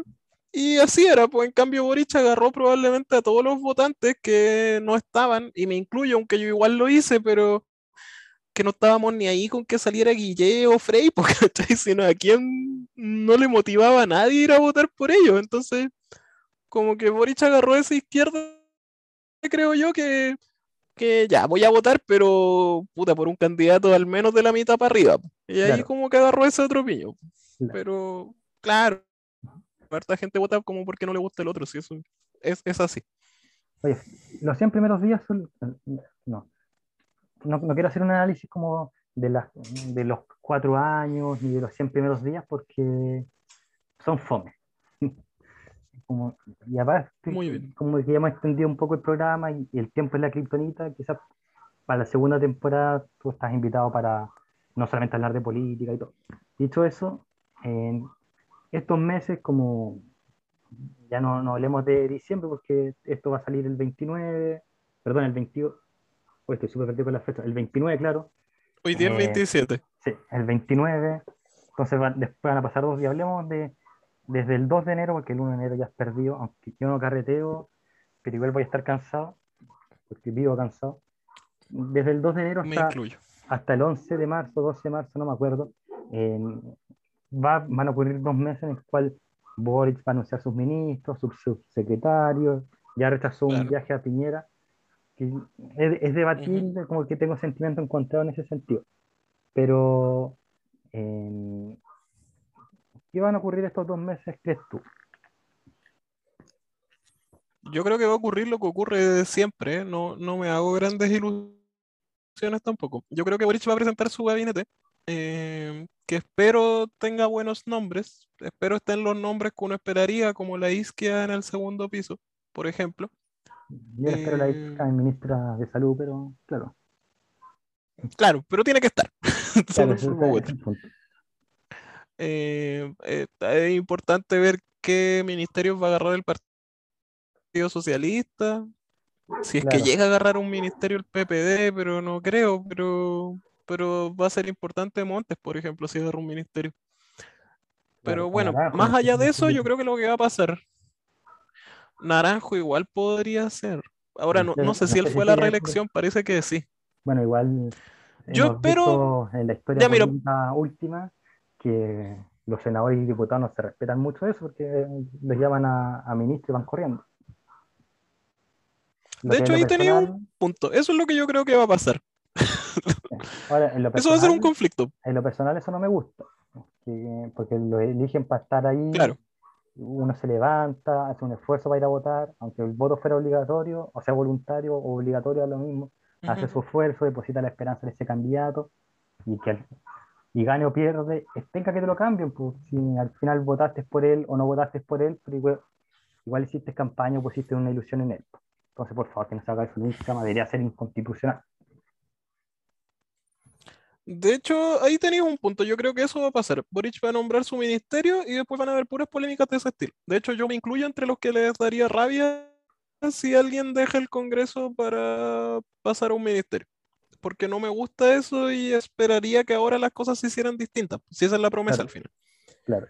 y así era. Pues en cambio, Boric agarró probablemente a todos los votantes que no estaban, y me incluyo, aunque yo igual lo hice, pero que no estábamos ni ahí con que saliera Guille o Frey, [LAUGHS] porque sino a quién no le motivaba a nadie ir a votar por ellos. Entonces, como que Boric agarró esa izquierda, creo yo, que, que ya voy a votar, pero puta, por un candidato al menos de la mitad para arriba. Y ahí como que agarró ese otro piño. Claro. Pero, claro, harta gente vota como porque no le gusta el otro, si eso es, es así. Oye, los 100 primeros días son. No. No, no quiero hacer un análisis como de, las, de los cuatro años ni de los 100 primeros días porque son fome. Como, y aparte, Muy bien. como que ya hemos extendido un poco el programa y, y el tiempo es la kriptonita, quizás para la segunda temporada tú estás invitado para no solamente hablar de política y todo. Dicho eso, en estos meses, como ya no, no hablemos de diciembre, porque esto va a salir el 29, perdón, el 22, hoy estoy súper perdido con la fecha, el 29, claro, Hoy día Eh, 27. sí, el 29, entonces van- después van a pasar dos días, hablemos de desde el 2 de enero, porque el 1 de enero ya es perdido, aunque yo no carreteo, pero igual voy a estar cansado, porque vivo cansado. Desde el 2 de enero hasta, hasta el 11 de marzo, 12 de marzo, no me acuerdo, eh, va- van a ocurrir dos meses en el cual Boric va a anunciar sus ministros, sus subsecretarios, ya rechazó un Claro. viaje a Piñera, que es, es debatible, como que tengo sentimiento encontrado en ese sentido. Pero, eh, ¿qué van a ocurrir estos dos meses, crees tú? Yo creo que va a ocurrir lo que ocurre siempre, ¿eh? No, no me hago grandes ilusiones tampoco. Yo creo que Boric va a presentar su gabinete, eh, que espero tenga buenos nombres. Espero estén los nombres que uno esperaría, como la isquia en el segundo piso, por ejemplo. Yo espero la Eh, hija de ministra de Salud, pero claro, Claro, pero tiene que estar. [LAUGHS] claro, Eh, eh, es importante ver qué ministerios va a agarrar el Partido Socialista. Si es que llega a agarrar un ministerio el PPD, pero no creo, pero, pero va a ser importante Montes, por ejemplo, si agarra un ministerio. Pero bueno, Naranjo, más allá de eso, yo creo que lo que va a pasar, Naranjo igual podría ser. Ahora, no, No sé- no sé si él fue a la sería eso. reelección, parece que sí. Bueno, igual Yo espero- en la historia Ya, mira. última que los senadores y diputados no se respetan mucho eso porque les llaman a, a ministros y van corriendo. Lo De hecho, ahí tenía un punto. Eso es lo que yo creo que va a pasar. [LAUGHS] ahora, en lo Eso va a ser un conflicto. En lo personal eso no me gusta, que- porque lo eligen para estar ahí, Claro. uno se levanta, hace un esfuerzo para ir a votar, aunque el voto fuera obligatorio, o sea, voluntario o obligatorio es lo mismo, hace su esfuerzo, deposita la esperanza en ese candidato y que al, y gane o pierde, tenga que te lo cambien, pues si al final votaste por él o no votaste por él, pero igual, igual hiciste campaña o pusiste una ilusión en él. Entonces, por favor, que no se haga eso nunca, debería ser inconstitucional. De hecho, ahí tenéis un punto. Yo creo que eso va a pasar. Boric va a nombrar su ministerio y después van a haber puras polémicas de ese estilo. De hecho, yo me incluyo entre los que les daría rabia si alguien deja el Congreso para pasar a un ministerio. Porque no me gusta eso y esperaría que ahora las cosas se hicieran distintas. Si esa es la promesa al final. Claro.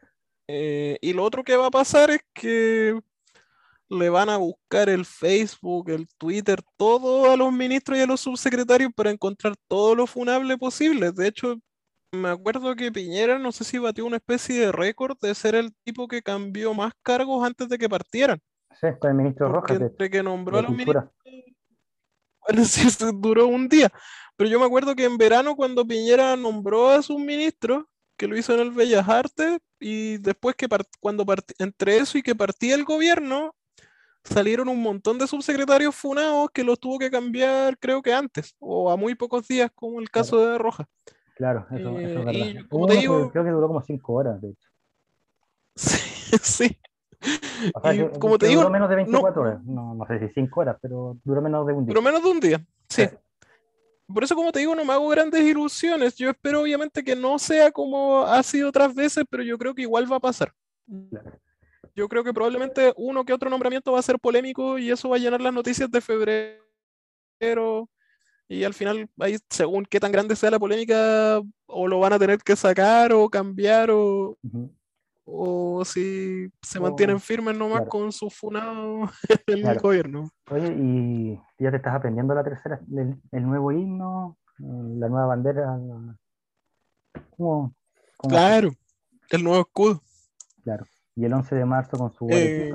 Eh, y lo otro que va a pasar es que le van a buscar el Facebook, el Twitter, todo a los ministros y a los subsecretarios para encontrar todo lo funable posible. De hecho, me acuerdo que Piñera, no sé si batió una especie de récord de ser el tipo que cambió más cargos antes de que partieran. Sí, con el ministro Rojas. Entre que nombró a los ministros. [LAUGHS] Bueno, [LAUGHS] sí, duró un día. Pero yo me acuerdo que en verano, cuando Piñera nombró a sus ministros, que lo hizo en el Bellas Artes, y después que cuando entre eso y que partía el gobierno, salieron un montón de subsecretarios funados que los tuvo que cambiar, creo que antes, o a muy pocos días, como el caso de Roja. Claro, eso, es eh, verdad. como te digo, creo que duró como cinco horas, de hecho. [LAUGHS] Sí, sí. como te digo, duró menos de 24 horas. No, no, sé si cinco horas, pero duró menos de un día. Duró menos de un día, sí. Por eso, como te digo, no me hago grandes ilusiones. Yo espero, obviamente, que no sea como ha sido otras veces, pero yo creo que igual va a pasar. Yo creo que probablemente uno que otro nombramiento va a ser polémico y eso va a llenar las noticias de febrero. Y al final, ahí, según qué tan grande sea la polémica, o lo van a tener que sacar o cambiar, o, o si se mantienen firmes nomás con su funado [LAUGHS] en el gobierno. Oye, ¿y ya te estás aprendiendo la tercera, el, nuevo himno, la nueva bandera? claro, el nuevo escudo. Claro y el 11 de marzo con su eh...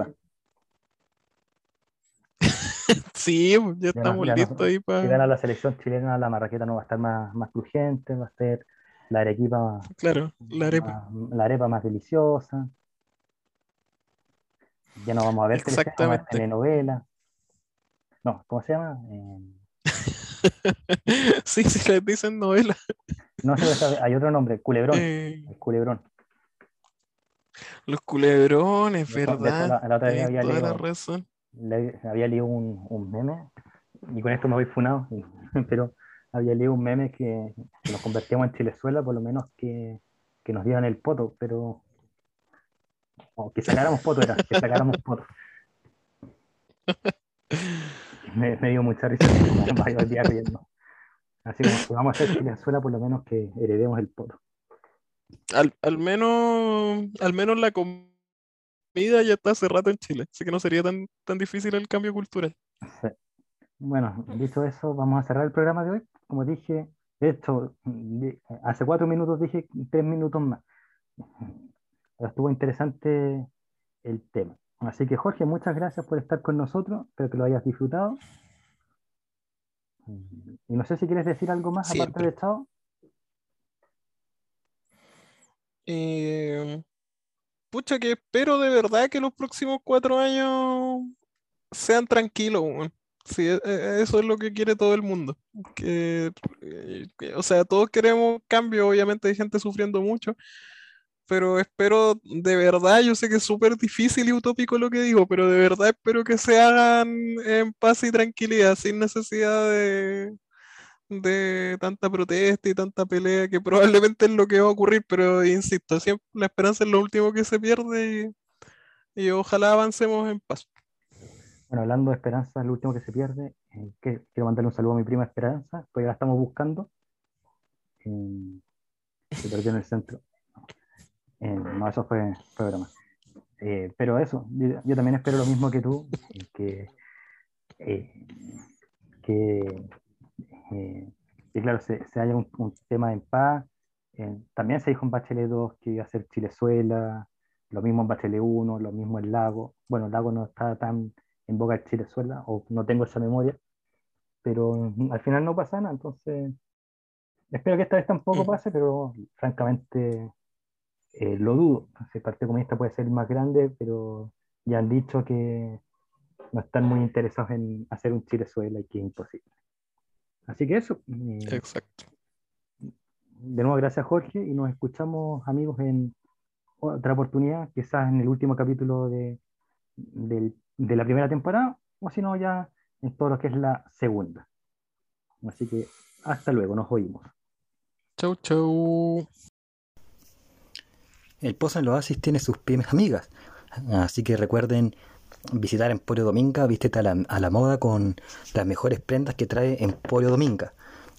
[LAUGHS] sí, ya, estamos listos ahí para. Si gana la selección chilena, la marraqueta no va a estar más, más crujiente, va a ser la arequipa. Claro, la arepa. Más, la arepa más deliciosa. Ya no vamos a ver Exactamente. telenovela. No, ¿cómo se llama? Eh... [LAUGHS] sí, sí, les dicen novela. No, hay otro nombre, culebrón. Eh... El culebrón. Los culebrones, ¿verdad? La, otra vez había leído, razón. había leído un, un, meme, y con esto me voy funado, [LAUGHS] pero había leído un meme que, nos convertíamos en Chilezuela, por lo menos que, que nos dieran el poto, pero. O que sacáramos poto, era, que sacáramos poto. [LAUGHS] Me, me, dio mucha risa, varios días riendo. Así como vamos a hacer Chilezuela, por lo menos que heredemos el poto al, menos, al menos la comida ya está hace rato en Chile, así que no sería tan, tan difícil el cambio cultural. Bueno, dicho eso, vamos a cerrar el programa de hoy. Como dije, esto, hace cuatro minutos dije tres minutos más. Estuvo interesante el tema. Así que Jorge, muchas gracias por estar con nosotros, espero que lo hayas disfrutado. Y no sé si quieres decir algo más aparte de Estado. Eh, pucha, que espero de verdad que los próximos cuatro años sean tranquilos, Sí, e, e, eso es lo que quiere todo el mundo. Que, eh, o sea, todos queremos cambio, obviamente hay gente sufriendo mucho, pero espero de verdad, yo sé que es súper difícil y utópico lo que digo, pero de verdad espero que se hagan en paz y tranquilidad, sin necesidad de, de tanta protesta y tanta pelea que [LAUGHS] probablemente es lo que va a ocurrir, pero insisto, siempre la esperanza es lo último que se pierde y, ojalá avancemos en paz. Bueno, hablando de esperanza, es lo último que se pierde, eh, quiero mandarle un saludo a mi prima Esperanza, pues ya la estamos buscando. Eh, se perdió en el centro. Eh, no, eso fue, fue broma. pero eso, yo, también espero lo mismo que tú, que, que eh, y claro, se, se haya un, tema en paz. Eh, también se dijo en Bachelet 2 que iba a ser Chilezuela, lo mismo en Bachelet 1, lo mismo en Lago. Bueno, el Lago no está tan en boca de Chilezuela, o no tengo esa memoria, pero al final no pasa nada, entonces espero que esta vez tampoco pase, pero francamente eh, lo dudo. El Partido Comunista puede ser más grande, pero ya han dicho que no están muy interesados en hacer un Chilezuela y que es imposible. Así que eso. Exacto. de nuevo, gracias Jorge y nos escuchamos amigos en otra oportunidad, quizás en el último capítulo de, de la primera temporada o si no ya en todo lo que es la segunda. Así que hasta luego, nos oímos. Chau, chau. El Pozo en el Oasis tiene sus pymes amigas, así que recuerden visitar Emporio Dominga, vístete a la, a la moda con las mejores prendas que trae Emporio Dominga.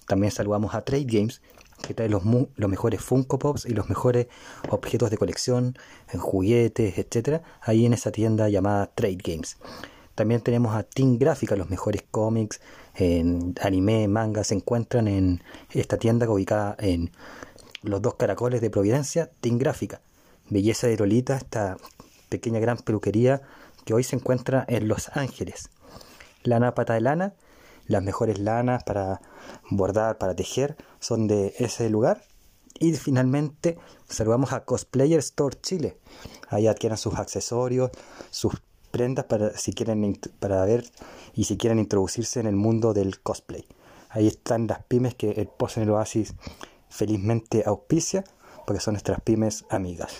También saludamos a Trade Games, que trae los, los mejores Funko Pops y los mejores objetos de colección, en juguetes, etcétera, ahí en esa tienda llamada Trade Games. También tenemos a Team Gráfica, los mejores cómics, en anime, manga, se encuentran en esta tienda ubicada en los dos caracoles de Providencia, Team Gráfica. Belleza de Lolita, esta pequeña gran peluquería que hoy se encuentra en Los Ángeles. Lana Pata de Lana, las mejores lanas para bordar, para tejer, son de ese lugar. Y finalmente saludamos a Cosplayer Store Chile. Ahí adquieren sus accesorios, sus prendas para si quieren para ver y si quieren introducirse en el mundo del cosplay. Ahí están las pymes que el Post en el Oasis felizmente auspicia, porque son nuestras pymes amigas.